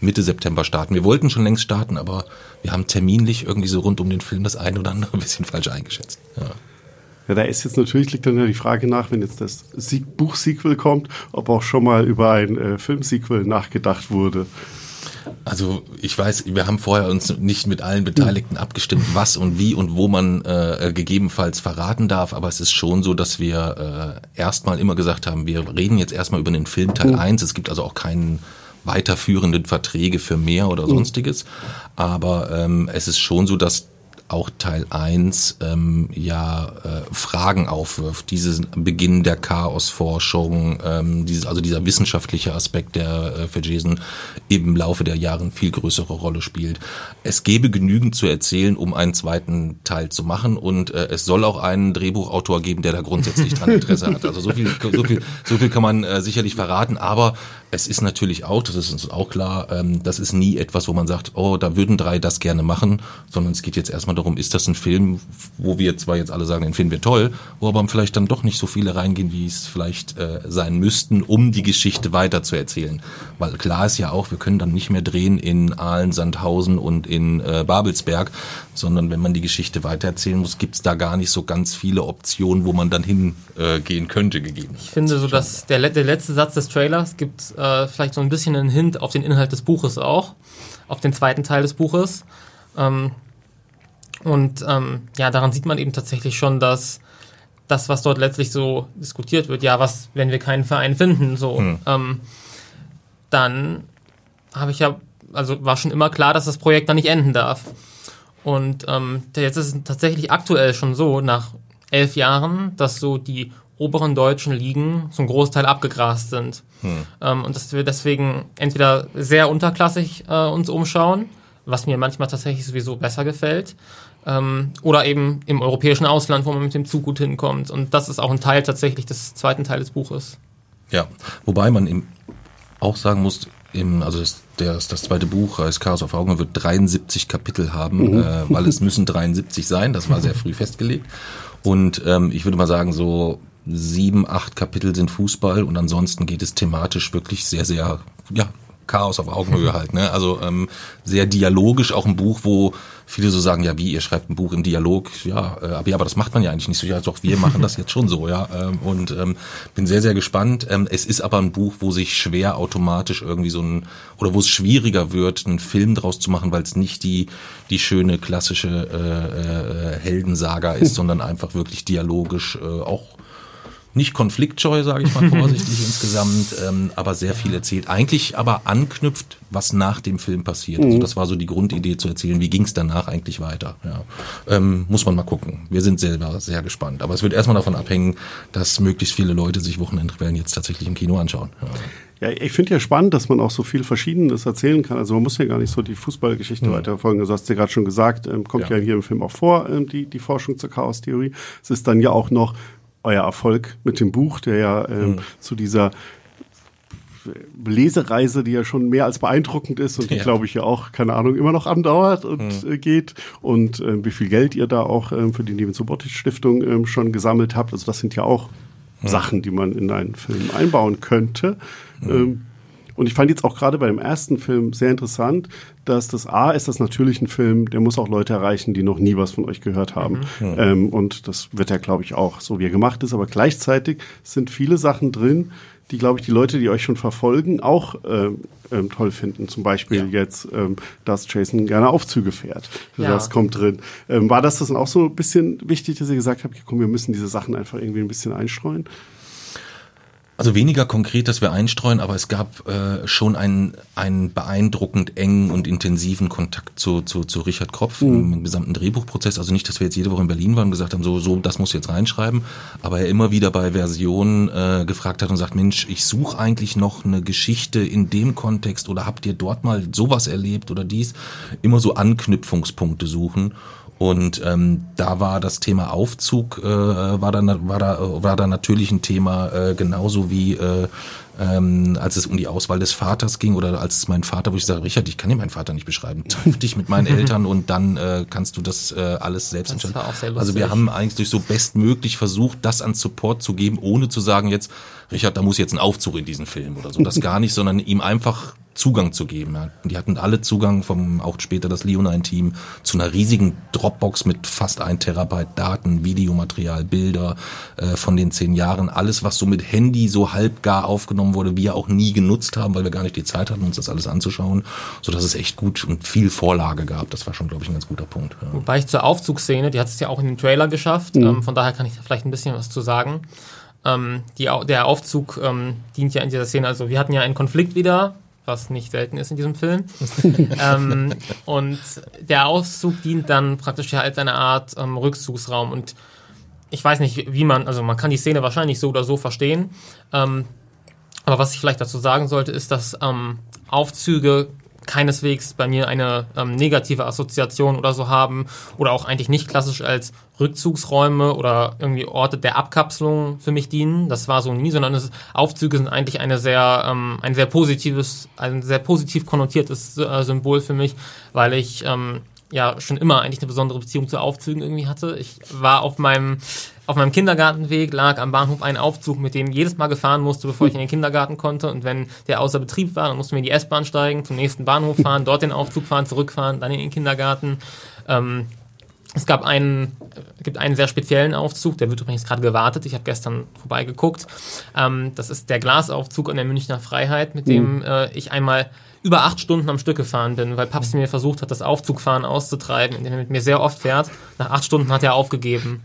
S3: Mitte September starten. Wir wollten schon längst starten, aber wir haben terminlich irgendwie so rund um den Film das eine oder andere ein bisschen falsch eingeschätzt. Ja.
S1: Ja, da ist jetzt natürlich, liegt dann ja die Frage nach, wenn jetzt das Buch-Sequel kommt, ob auch schon mal über ein äh, Film-Sequel nachgedacht wurde.
S3: Also ich weiß, wir haben vorher uns nicht mit allen Beteiligten abgestimmt, was und wie und wo man äh, gegebenenfalls verraten darf, aber es ist schon so, dass wir äh, erstmal immer gesagt haben, wir reden jetzt erstmal über den Film Teil 1. Es gibt also auch keinen weiterführenden Verträge für mehr oder sonstiges. Aber ähm, es ist schon so, dass auch Teil 1 ähm, ja äh, Fragen aufwirft. Dieses Beginn der Chaosforschung, ähm, dieses, also dieser wissenschaftliche Aspekt, der äh, für Jason im Laufe der Jahre eine viel größere Rolle spielt. Es gäbe genügend zu erzählen, um einen zweiten Teil zu machen und äh, es soll auch einen Drehbuchautor geben, der da grundsätzlich dran Interesse hat. Also so viel, so viel, so viel kann man äh, sicherlich verraten, aber es ist natürlich auch, das ist uns auch klar, ähm, das ist nie etwas, wo man sagt, oh, da würden drei das gerne machen, sondern es geht jetzt erstmal darum, ist das ein Film, wo wir zwar jetzt alle sagen, den finden wir toll, wo aber vielleicht dann doch nicht so viele reingehen, wie es vielleicht äh, sein müssten, um die Geschichte weiter zu erzählen. Weil klar ist ja auch, wir können dann nicht mehr drehen in Aalen, Sandhausen und in äh, Babelsberg, sondern wenn man die Geschichte weitererzählen muss, gibt es da gar nicht so ganz viele Optionen, wo man dann hingehen äh, könnte, gegeben.
S4: Ich finde so, dass der, der letzte Satz des Trailers gibt äh, äh, vielleicht so ein bisschen einen Hint auf den Inhalt des Buches auch, auf den zweiten Teil des Buches. Ähm, Und ähm, ja, daran sieht man eben tatsächlich schon, dass das, was dort letztlich so diskutiert wird, ja, was, wenn wir keinen Verein finden, so, hm. ähm, dann habe ich ja, also war schon immer klar, dass das Projekt dann nicht enden darf. Und ähm, jetzt ist es tatsächlich aktuell schon so, nach elf Jahren, dass so die oberen deutschen Ligen zum Großteil abgegrast sind. Hm. Ähm, und dass wir deswegen entweder sehr unterklassig äh, uns umschauen, was mir manchmal tatsächlich sowieso besser gefällt, ähm, oder eben im europäischen Ausland, wo man mit dem Zug gut hinkommt. Und das ist auch ein Teil tatsächlich des zweiten Teils des Buches.
S3: Ja, wobei man eben auch sagen muss, im, also das, das, das zweite Buch heißt Chaos auf Augen wird 73 Kapitel haben, mhm. äh, weil es müssen 73 sein, das war sehr früh festgelegt. Und ähm, ich würde mal sagen, so sieben, acht Kapitel sind Fußball und ansonsten geht es thematisch wirklich sehr, sehr, ja, Chaos auf Augenhöhe halt. Ne? Also ähm, sehr dialogisch, auch ein Buch, wo viele so sagen, ja, wie, ihr schreibt ein Buch im Dialog, ja, äh, aber, ja, aber das macht man ja eigentlich nicht so, ja, doch, wir machen das jetzt schon so, ja, ähm, und ähm, bin sehr, sehr gespannt. Ähm, es ist aber ein Buch, wo sich schwer automatisch irgendwie so ein, oder wo es schwieriger wird, einen Film draus zu machen, weil es nicht die, die schöne klassische äh, äh, Heldensaga ist, sondern einfach wirklich dialogisch äh, auch nicht konfliktscheu, sage ich mal vorsichtig insgesamt, ähm, aber sehr viel erzählt. Eigentlich aber anknüpft, was nach dem Film passiert. Also mhm. Also das war so die Grundidee zu erzählen, wie ging es danach eigentlich weiter. Ja. Ähm, muss man mal gucken. Wir sind selber sehr gespannt. Aber es wird erstmal davon abhängen, dass möglichst viele Leute sich Wochenendrebellen jetzt tatsächlich im Kino anschauen.
S1: Ja. Ja, ich finde ja spannend, dass man auch so viel Verschiedenes erzählen kann. Also man muss ja gar nicht so die Fußballgeschichte mhm. weiterverfolgen. Also du hast ja gerade schon gesagt, ähm, kommt ja. ja. hier im Film auch vor, ähm, die, die Forschung zur Chaos-Theorie. Es ist dann ja auch noch euer Erfolg mit dem Buch, der ja ähm, mhm. zu dieser Lesereise, die ja schon mehr als beeindruckend ist und die, ja. glaube ich, ja auch, keine Ahnung, immer noch andauert und mhm. äh, geht. Und äh, wie viel Geld ihr da auch äh, für die Neven-Subotic-Stiftung ähm, schon gesammelt habt. Also das sind ja auch mhm. Sachen, die man in einen Film einbauen könnte. Mhm. Ähm, und ich fand jetzt auch gerade bei dem ersten Film sehr interessant, dass das A ist das natürlich ein Film, der muss auch Leute erreichen, die noch nie was von euch gehört haben. Mhm. Ähm, und das wird ja, glaube ich, auch so, wie er gemacht ist. Aber gleichzeitig sind viele Sachen drin, die, glaube ich, die Leute, die euch schon verfolgen, auch ähm, ähm, toll finden. Zum Beispiel ja. jetzt, ähm, dass Jason gerne Aufzüge fährt. Ja. Das kommt drin. Ähm, war das das dann auch so ein bisschen wichtig, dass ihr gesagt habt, komm, wir müssen diese Sachen einfach irgendwie ein bisschen einstreuen?
S3: Also weniger konkret, dass wir einstreuen, aber es gab äh, schon einen, einen beeindruckend engen und intensiven Kontakt zu, zu, zu Richard Kropf mhm. im gesamten Drehbuchprozess. Also nicht, dass wir jetzt jede Woche in Berlin waren und gesagt haben, so, so, das muss jetzt reinschreiben, aber er immer wieder bei Versionen äh, gefragt hat und sagt, Mensch, ich suche eigentlich noch eine Geschichte in dem Kontext oder habt ihr dort mal sowas erlebt oder dies? Immer so Anknüpfungspunkte suchen. Und ähm, da war das Thema Aufzug, äh, war, da, war, da, war da natürlich ein Thema, äh, genauso wie äh, ähm, als es um die Auswahl des Vaters ging oder als es mein Vater, wo ich sage, Richard, ich kann dir meinen Vater nicht beschreiben. Triff dich mit meinen Eltern und dann äh, kannst du das äh, alles selbst das entscheiden. War auch sehr also wir haben eigentlich durch so bestmöglich versucht, das an Support zu geben, ohne zu sagen jetzt, Richard, da muss jetzt ein Aufzug in diesen Film oder so. Das gar nicht, sondern ihm einfach Zugang zu geben. Ja. Die hatten alle Zugang vom auch später das Leonine-Team zu einer riesigen Dropbox mit fast ein Terabyte Daten, Videomaterial, Bilder äh, von den zehn Jahren, alles was so mit Handy so halbgar aufgenommen wurde, wir auch nie genutzt haben, weil wir gar nicht die Zeit hatten, uns das alles anzuschauen, so dass es echt gut und viel Vorlage gab. Das war schon, glaube ich, ein ganz guter Punkt.
S4: Ja. Wobei ich zur Aufzugsszene, die hat es ja auch in dem Trailer geschafft, mhm. ähm, von daher kann ich vielleicht ein bisschen was zu sagen. Ähm, die, der Aufzug ähm, dient ja in dieser Szene, also wir hatten ja einen Konflikt wieder was nicht selten ist in diesem Film. ähm, und der Auszug dient dann praktisch ja als eine Art ähm, Rückzugsraum. Und ich weiß nicht, wie man, also man kann die Szene wahrscheinlich so oder so verstehen. Ähm, aber was ich vielleicht dazu sagen sollte, ist, dass ähm, Aufzüge keineswegs bei mir eine ähm, negative Assoziation oder so haben oder auch eigentlich nicht klassisch als Rückzugsräume oder irgendwie Orte der Abkapselung für mich dienen. Das war so nie, sondern es, Aufzüge sind eigentlich eine sehr, ähm, ein sehr positives, ein sehr positiv konnotiertes äh, Symbol für mich, weil ich ähm, ja schon immer eigentlich eine besondere Beziehung zu Aufzügen irgendwie hatte. Ich war auf meinem auf meinem Kindergartenweg lag am Bahnhof ein Aufzug, mit dem jedes Mal gefahren musste, bevor ich in den Kindergarten konnte. Und wenn der außer Betrieb war, dann mussten wir in die S-Bahn steigen, zum nächsten Bahnhof fahren, dort den Aufzug fahren, zurückfahren, dann in den Kindergarten. Ähm, es gab einen, gibt einen sehr speziellen Aufzug, der wird übrigens gerade gewartet. Ich habe gestern vorbeigeguckt. Ähm, das ist der Glasaufzug an der Münchner Freiheit, mit dem mhm. äh, ich einmal über acht Stunden am Stück gefahren bin, weil Papst mir versucht hat, das Aufzugfahren auszutreiben, indem er mit mir sehr oft fährt. Nach acht Stunden hat er aufgegeben.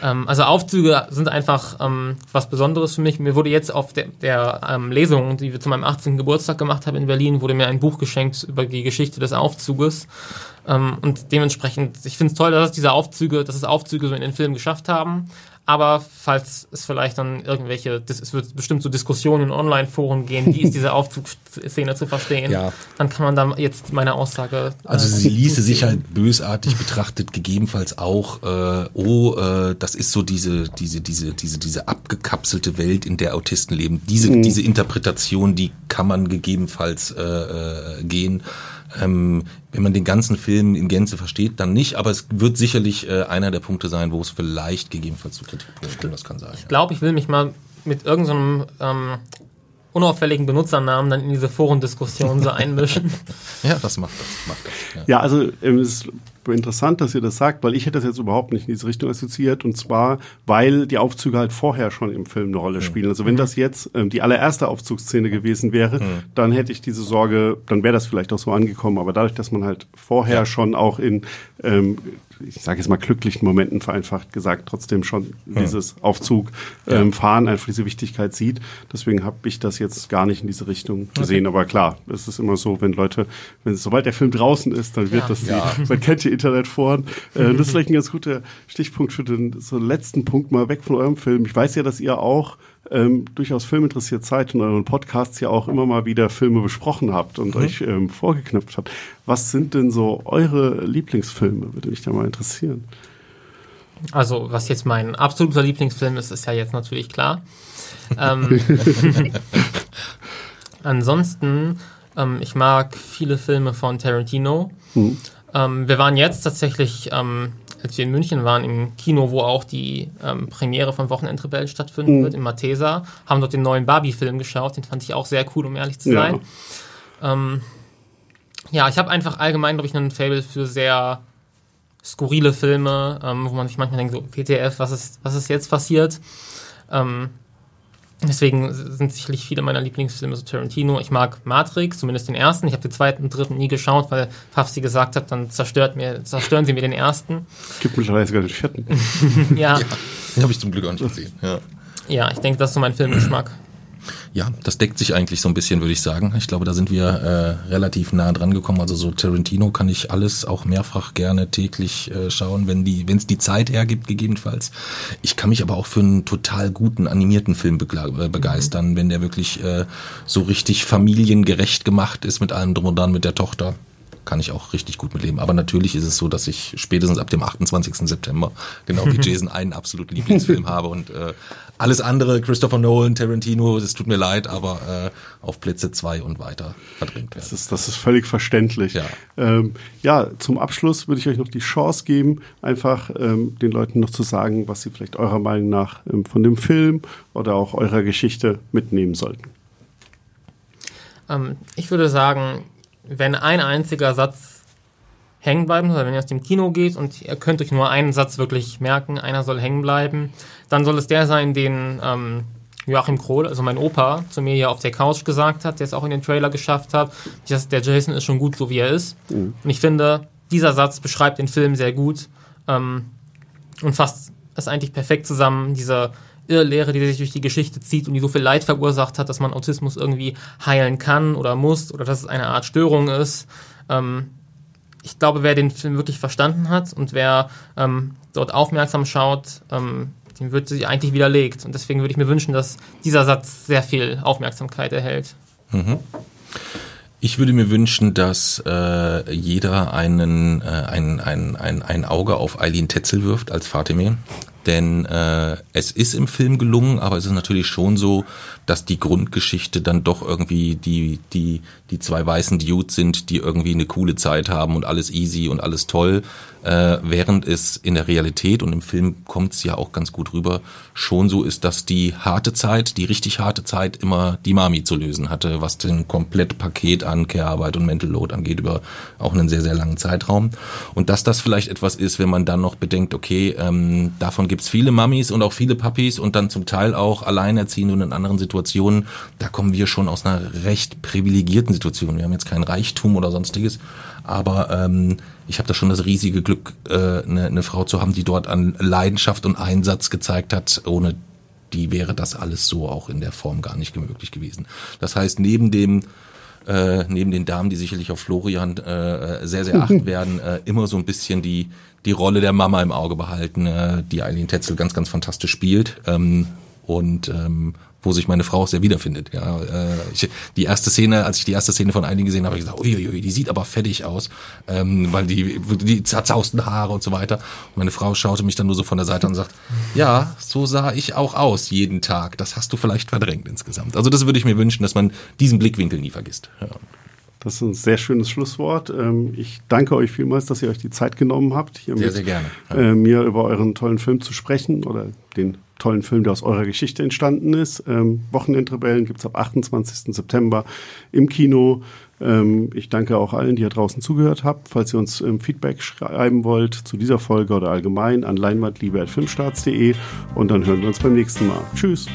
S4: Ähm, also Aufzüge sind einfach ähm, was Besonderes für mich. Mir wurde jetzt auf der, der ähm, Lesung, die wir zu meinem 18. Geburtstag gemacht haben in Berlin, wurde mir ein Buch geschenkt über die Geschichte des Aufzuges. Ähm, und dementsprechend, ich finde es toll, dass es diese Aufzüge, dass es Aufzüge so in den Film geschafft haben. Aber falls es vielleicht dann irgendwelche, es wird bestimmt so Diskussionen in Online-Foren gehen, wie ist diese Aufzugsszene zu verstehen, ja. dann kann man da jetzt meine Aussage.
S3: Äh, also sie ließe sich halt bösartig betrachtet, gegebenenfalls auch, äh, oh, äh, das ist so diese, diese, diese, diese, diese abgekapselte Welt, in der Autisten leben. Diese, mhm. diese Interpretation, die kann man gegebenenfalls äh, äh, gehen. Ähm, wenn man den ganzen Film in Gänze versteht, dann nicht, aber es wird sicherlich äh, einer der Punkte sein, wo es vielleicht gegebenenfalls zu Kritikpunkten kommt. Das kann sein.
S4: Ich glaube, ich will mich mal mit irgendeinem so ähm, unauffälligen Benutzernamen dann in diese Forendiskussion so einmischen.
S3: ja, das macht das. Macht das
S1: ja. ja, also ähm, es ist interessant, dass ihr das sagt, weil ich hätte das jetzt überhaupt nicht in diese Richtung assoziiert und zwar, weil die Aufzüge halt vorher schon im Film eine Rolle spielen. Also wenn mhm. das jetzt ähm, die allererste Aufzugsszene gewesen wäre, mhm. dann hätte ich diese Sorge, dann wäre das vielleicht auch so angekommen. Aber dadurch, dass man halt vorher ja. schon auch in ähm, ich sage jetzt mal glücklichen Momenten vereinfacht gesagt, trotzdem schon ja. dieses Aufzug ähm, fahren einfach diese Wichtigkeit sieht. Deswegen habe ich das jetzt gar nicht in diese Richtung gesehen. Okay. Aber klar, es ist immer so, wenn Leute, wenn sobald der Film draußen ist, dann wird ja. das die, man kennt die Internetforen. Äh, das ist vielleicht ein ganz guter Stichpunkt für den so letzten Punkt mal weg von eurem Film. Ich weiß ja, dass ihr auch ähm, durchaus filminteressiert seid und euren Podcasts ja auch immer mal wieder Filme besprochen habt und mhm. euch ähm, vorgeknüpft habt. Was sind denn so eure Lieblingsfilme? Würde mich da mal interessieren.
S4: Also, was jetzt mein absoluter Lieblingsfilm ist, ist ja jetzt natürlich klar. ähm, ansonsten, ähm, ich mag viele Filme von Tarantino. Mhm. Ähm, wir waren jetzt tatsächlich ähm, als wir in München waren, im Kino, wo auch die ähm, Premiere von Wochenendrebellen stattfinden mhm. wird, in Matesa, haben dort den neuen Barbie-Film geschaut. Den fand ich auch sehr cool, um ehrlich zu sein. Ja, ähm, ja ich habe einfach allgemein, glaube ich, einen Fable für sehr skurrile Filme, ähm, wo man sich manchmal denkt, so, PTF, was ist, was ist jetzt passiert? Ähm, Deswegen sind sicherlich viele meiner Lieblingsfilme so Tarantino. Ich mag Matrix, zumindest den ersten. Ich habe den zweiten und dritten nie geschaut, weil Fafsi gesagt hat, dann zerstört mir, zerstören sie mir den ersten.
S1: Gibt mittlerweile sogar den vierten.
S4: ja. ja.
S3: Den habe ich zum Glück auch nicht gesehen. Ja,
S4: ja ich denke, das ist so mein Filmgeschmack.
S3: Ja, das deckt sich eigentlich so ein bisschen, würde ich sagen. Ich glaube, da sind wir äh, relativ nah dran gekommen. Also so Tarantino kann ich alles auch mehrfach gerne täglich äh, schauen, wenn die, wenn es die Zeit hergibt, gegebenenfalls. Ich kann mich aber auch für einen total guten animierten Film äh, begeistern, mhm. wenn der wirklich äh, so richtig familiengerecht gemacht ist mit allem drum und dran mit der Tochter kann ich auch richtig gut mitleben. Aber natürlich ist es so, dass ich spätestens ab dem 28. September, genau wie Jason, einen absoluten Lieblingsfilm habe und äh, alles andere, Christopher Nolan, Tarantino, es tut mir leid, aber äh, auf Plätze zwei und weiter verdrängt werden.
S1: Das ist, das ist völlig verständlich. Ja. Ähm, ja, zum Abschluss würde ich euch noch die Chance geben, einfach ähm, den Leuten noch zu sagen, was sie vielleicht eurer Meinung nach ähm, von dem Film oder auch eurer Geschichte mitnehmen sollten.
S4: Ähm, ich würde sagen, wenn ein einziger Satz hängen bleiben soll, wenn ihr aus dem Kino geht und ihr könnt euch nur einen Satz wirklich merken, einer soll hängen bleiben, dann soll es der sein, den ähm, Joachim Krohl, also mein Opa, zu mir hier auf der Couch gesagt hat, der es auch in den Trailer geschafft hat. Der Jason ist schon gut, so wie er ist. Mhm. Und ich finde, dieser Satz beschreibt den Film sehr gut ähm, und fasst es eigentlich perfekt zusammen. Diese Irrlehre, die sich durch die Geschichte zieht und die so viel Leid verursacht hat, dass man Autismus irgendwie heilen kann oder muss oder dass es eine Art Störung ist. Ähm, ich glaube, wer den Film wirklich verstanden hat und wer ähm, dort aufmerksam schaut, ähm, dem wird sie eigentlich widerlegt. Und deswegen würde ich mir wünschen, dass dieser Satz sehr viel Aufmerksamkeit erhält. Mhm.
S3: Ich würde mir wünschen, dass äh, jeder einen, äh, ein, ein, ein, ein Auge auf Eileen Tetzel wirft als Fatimir. Denn äh, es ist im Film gelungen, aber es ist natürlich schon so, dass die Grundgeschichte dann doch irgendwie die, die, die zwei weißen Dudes sind, die irgendwie eine coole Zeit haben und alles easy und alles toll, äh, während es in der Realität und im Film kommt es ja auch ganz gut rüber, schon so ist, dass die harte Zeit, die richtig harte Zeit immer die Mami zu lösen hatte, was den komplett Paket an Care-Arbeit und Mental Load angeht, über auch einen sehr, sehr langen Zeitraum. Und dass das vielleicht etwas ist, wenn man dann noch bedenkt, okay, ähm, davon gibt's viele Mamis und auch viele Papis und dann zum Teil auch Alleinerziehende und in anderen Situationen. Da kommen wir schon aus einer recht privilegierten Situation. Wir haben jetzt kein Reichtum oder sonstiges, aber ähm, ich habe da schon das riesige Glück, äh, eine, eine Frau zu haben, die dort an Leidenschaft und Einsatz gezeigt hat, ohne die wäre das alles so auch in der Form gar nicht möglich gewesen. Das heißt, neben dem äh, neben den Damen, die sicherlich auf Florian äh, sehr, sehr achten werden, äh, immer so ein bisschen die, die Rolle der Mama im Auge behalten, äh, die Eileen Tetzel ganz, ganz fantastisch spielt. Ähm, und ähm, wo sich meine Frau auch sehr wiederfindet. Ja, äh, ich, die erste Szene, als ich die erste Szene von einigen gesehen habe, habe ich gesagt, uiuiui, die sieht aber fettig aus, ähm, weil die die zerzausten Haare und so weiter. Und meine Frau schaute mich dann nur so von der Seite und sagt, ja, so sah ich auch aus jeden Tag. Das hast du vielleicht verdrängt insgesamt. Also das würde ich mir wünschen, dass man diesen Blickwinkel nie vergisst. Ja.
S1: Das ist ein sehr schönes Schlusswort. Ähm, ich danke euch vielmals, dass ihr euch die Zeit genommen habt, hier
S3: sehr,
S1: mit
S3: sehr gerne.
S1: Äh, mir über euren tollen Film zu sprechen oder den tollen Film, der aus eurer Geschichte entstanden ist. Ähm, Wochenendrebellen gibt's ab 28. September im Kino. Ähm, ich danke auch allen, die hier draußen zugehört habt. Falls ihr uns ähm, Feedback schreiben wollt zu dieser Folge oder allgemein an leinwandliebe.filmstarts.de und dann hören wir uns beim nächsten Mal. Tschüss.